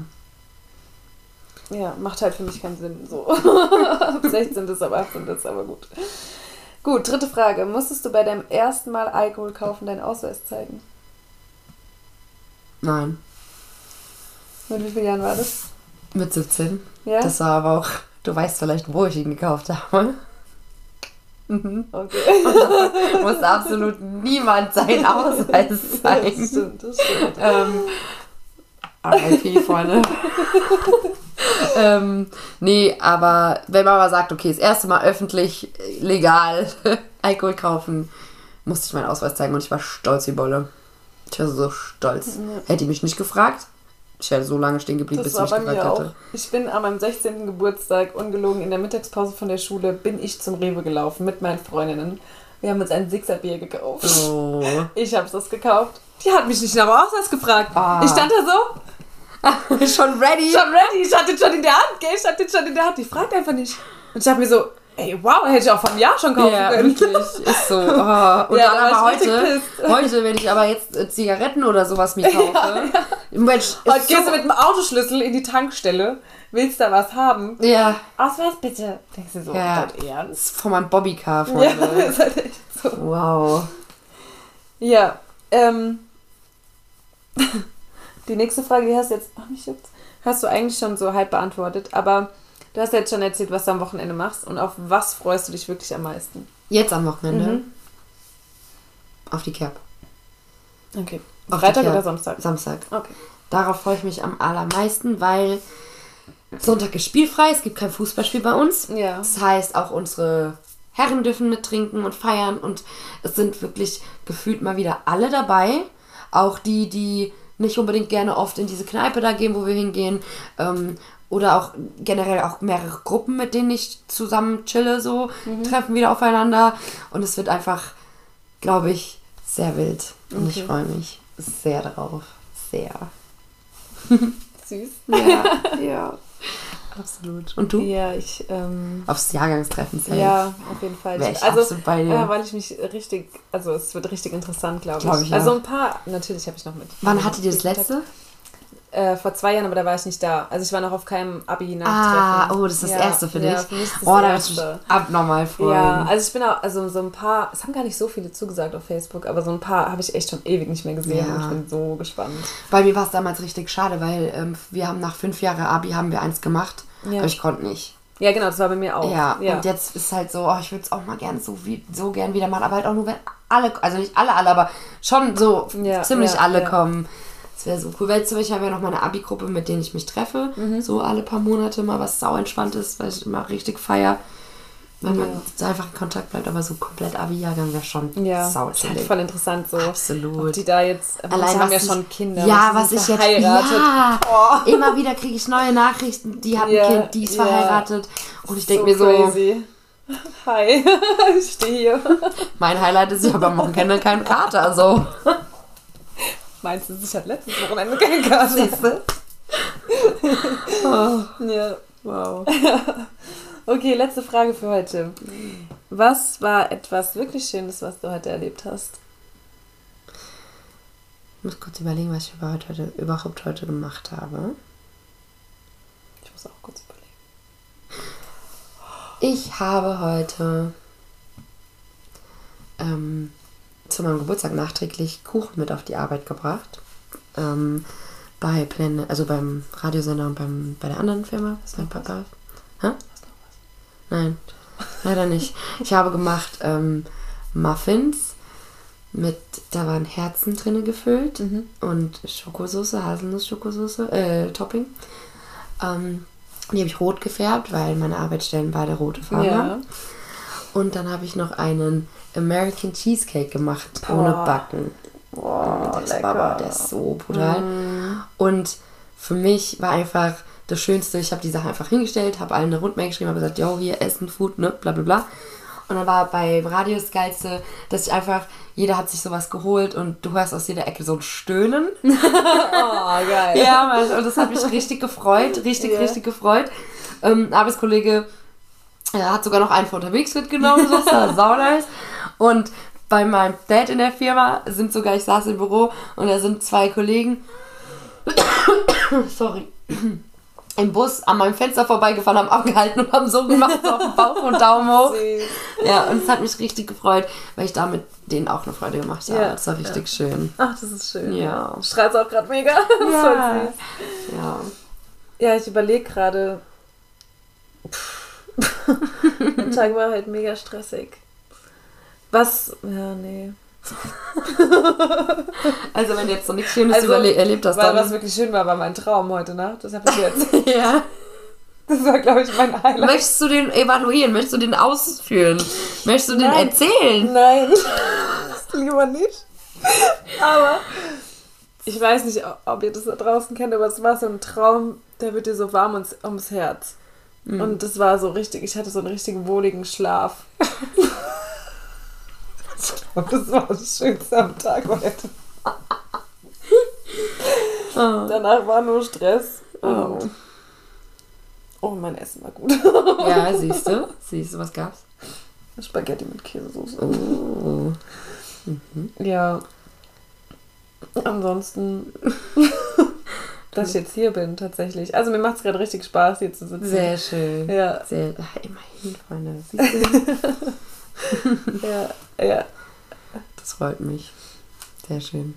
Ja. macht halt für mich keinen Sinn. So. ab 16 ist, ab 18 ist, aber gut. Gut, dritte Frage. Musstest du bei deinem ersten Mal Alkohol kaufen deinen Ausweis zeigen? Nein. Mit wie vielen Jahren war das? Mit 17. Ja? Das war aber auch, du weißt vielleicht, wo ich ihn gekauft habe. Mhm. okay. Muss absolut niemand seinen Ausweis Das zeigen. stimmt, das stimmt. ähm, RIP, Freunde. Ähm, nee, aber wenn man mal sagt, okay, das erste Mal öffentlich, legal Alkohol kaufen, musste ich meinen Ausweis zeigen und ich war stolz wie Bolle. Ich war so stolz. Hätte ich mich nicht gefragt, ich wäre so lange stehen geblieben, Das bis ich mich gefragt auch. hätte. Ich bin an meinem 16. Geburtstag, ungelogen, in der Mittagspause von der Schule, bin ich zum Rewe gelaufen mit meinen Freundinnen. Wir haben uns ein Sixer-Bier gekauft. Oh. Ich habe das gekauft. Die hat mich nicht nach dem Ausweis gefragt. Ah. Ich stand da so, Schon ready? schon ready, ich hatte schon in der Hand, gell? Ich hatte schon in der Hand. Die fragt einfach nicht. Und ich dachte mir so, ey, wow, hätte ich auch vom Jahr schon kaufen Ja, können. wirklich. Ist so. Oh. Und Ja, dann aber heute, heute, wenn ich aber jetzt äh, Zigaretten oder sowas mir kaufe, Mensch, Heute gehst so, du mit dem Autoschlüssel in die Tankstelle, willst da was haben. Ja, Ausweis bitte. Denkst du so, Ja. das ernst? von meinem Bobbycar, Ja, Freunde. das ist halt echt so. Wow. Ja, ähm. Die nächste Frage, die hast du jetzt. Ach, mich. Hast du eigentlich schon so halb beantwortet, aber du hast jetzt schon erzählt, was du am Wochenende machst und auf was freust du dich wirklich am meisten? Jetzt am Wochenende. Mhm. Auf die Cap. Okay. Auf Freitag oder Samstag? Samstag. Okay. Darauf freue ich mich am allermeisten, weil Sonntag ist spielfrei, es gibt kein Fußballspiel bei uns. Ja. Das heißt, auch unsere Herren dürfen mittrinken und feiern und es sind wirklich gefühlt mal wieder alle dabei. Auch die, die nicht unbedingt gerne oft in diese Kneipe da gehen, wo wir hingehen. Ähm, oder auch generell auch mehrere Gruppen, mit denen ich zusammen chille, so treffen wieder aufeinander. Und es wird einfach, glaube ich, sehr wild. Und ich Okay. freue mich sehr darauf. Sehr. Süß. Ja, ja. Absolut. Und du? Ja, ich, ähm, Aufs Jahrgangstreffen safe. ja, auf jeden Fall. Wär ich also, bei dir. Ja, weil ich mich richtig, also es wird richtig interessant, glaube ich. Glaub ich also auch. ein paar, natürlich habe ich noch mit. Wann hattet ihr das Kontakt. Äh, vor zwei Jahren, aber da war ich nicht da. Also ich war noch auf keinem abi Ah, nachtreffen oh, das ist das ja, erste für dich. Ja, für mich ist das oh, da ich erste. abnormal freuen. Ja, also ich bin auch, also so ein paar, es haben gar nicht so viele zugesagt auf Facebook, aber so ein paar habe ich echt schon ewig nicht mehr gesehen Ja. und ich bin so gespannt. Bei mir war es damals richtig schade, weil ähm, wir haben nach fünf Jahren Abi haben wir eins gemacht, Ja. aber ich konnte nicht. Ja, genau, das war bei mir auch. Ja, ja. und jetzt ist halt so, oh, ich würde es auch mal gern so, wie, so gern wieder machen, aber halt auch nur, wenn alle, also nicht alle, alle, aber schon so ziemlich alle kommen. Das wäre so cool, weil zum Beispiel habe ich ja noch meine Abi-Gruppe, mit denen ich mich treffe, Mhm. so alle paar Monate mal was sau entspannt ist, weil ich immer richtig feier, wenn man so einfach in Kontakt bleibt, aber so komplett Abi-Jahrgang wäre schon ja, sau ist halt voll interessant so. Absolut. Ob die da jetzt, Allein haben ja schon Kinder. Ja, was ich jetzt. Ja, immer wieder kriege ich neue Nachrichten. Die hat Ja, ein Kind, die ist ja. verheiratet. Und ich denke so mir so, crazy. Hi, ich stehe hier. mein Highlight ist, ich habe am Wochenende keinen Kater. Also. Meinst du, ich hatte letztes Wochenende keine Karte? Siehste? Ja. Wow. Okay, letzte Frage für heute. Was war etwas wirklich Schönes, was du heute erlebt hast? Ich muss kurz überlegen, was ich überhaupt heute, überhaupt heute gemacht habe. Ich muss auch kurz überlegen. Ich habe heute ähm, zu meinem Geburtstag nachträglich Kuchen mit auf die Arbeit gebracht. Ähm, bei Pläne, also beim Radiosender und beim, bei der anderen Firma. Ist mein Papa. Hä? Nein, leider nicht. Ich habe gemacht ähm, Muffins mit, da waren Herzen drinne gefüllt und Schokosoße, Haselnuss-Schokosoße, äh, Topping. Ähm, die habe ich rot gefärbt, weil meine Arbeitsstellen beide rote Farben haben. Und dann habe ich noch einen American Cheesecake gemacht, ohne Boah. Backen. Boah, Das war aber, der ist so brutal. Und für mich war einfach das Schönste, ich habe die Sache einfach hingestellt, habe allen eine Rundmail geschrieben, habe gesagt, yo, hier Essen, Food, ne, bla bla bla. Und dann war bei Radio das Geilste, dass ich einfach, jeder hat sich sowas geholt und du hörst aus jeder Ecke so ein Stöhnen. Oh, geil. Ja, Mann, und das hat mich richtig gefreut, richtig, Ja. richtig gefreut. Ähm, Arbeitskollege äh, hat sogar noch einen von unterwegs mitgenommen, so, das war sau nice. Und bei meinem Dad in der Firma sind sogar, ich saß im Büro und da sind zwei Kollegen, sorry, im Bus an meinem Fenster vorbeigefahren, haben abgehalten und haben so gemacht, so auf den Bauch und Daumen hoch. Süß. Ja, und es hat mich richtig gefreut, weil ich damit denen auch eine Freude gemacht habe. Ja, das war richtig ja. schön. Ach, das ist schön. Ja. Strahlst auch gerade mega. Ja. Ja. Ja, ich überlege gerade. Der Tag war halt mega stressig. Was? Ja, nee. Also wenn du jetzt noch nichts Schönes Also, erlebt hast, Weil dann... was wirklich schön war, war mein Traum heute Nacht. Das habe ich jetzt. ja. Das war, glaube ich, mein Highlight. Möchtest du den evaluieren? Möchtest du den ausführen? Möchtest du den Nein. erzählen? Nein, lieber nicht. Aber ich weiß nicht, ob ihr das da draußen kennt, aber es war so ein Traum, der wird dir so warm ums, ums Herz. Und das war so richtig, ich hatte so einen richtigen wohligen Schlaf. das war das Schönste am Tag heute. Danach war nur Stress. Oh. Oh, mein Essen war gut. Ja, siehst du? Siehst du, was gab's? Spaghetti mit Käsesoße. Oh. Ja. Ansonsten, dass ich jetzt hier bin, tatsächlich. Also mir macht es gerade richtig Spaß, hier zu sitzen. Sehr schön. Ja, Sehr, ach, immerhin, Freunde. Siehst du? ja, ja, Das freut mich. Sehr schön.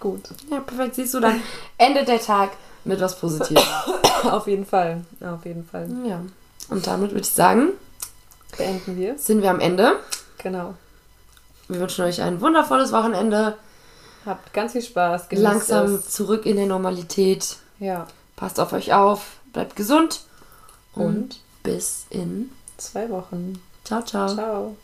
gut. Ja, perfekt. Siehst du, dann endet der Tag mit was Positivem. Auf jeden Fall, auf jeden Fall. Ja. Und damit würde ich sagen, Beenden wir. sind wir am Ende. Genau. Wir wünschen euch ein wundervolles Wochenende. Habt ganz viel Spaß. genießt Langsam es. zurück in der Normalität. Ja. Passt auf euch auf. Bleibt gesund. Und Und bis in. zwei Wochen. Ciao, ciao. Ciao.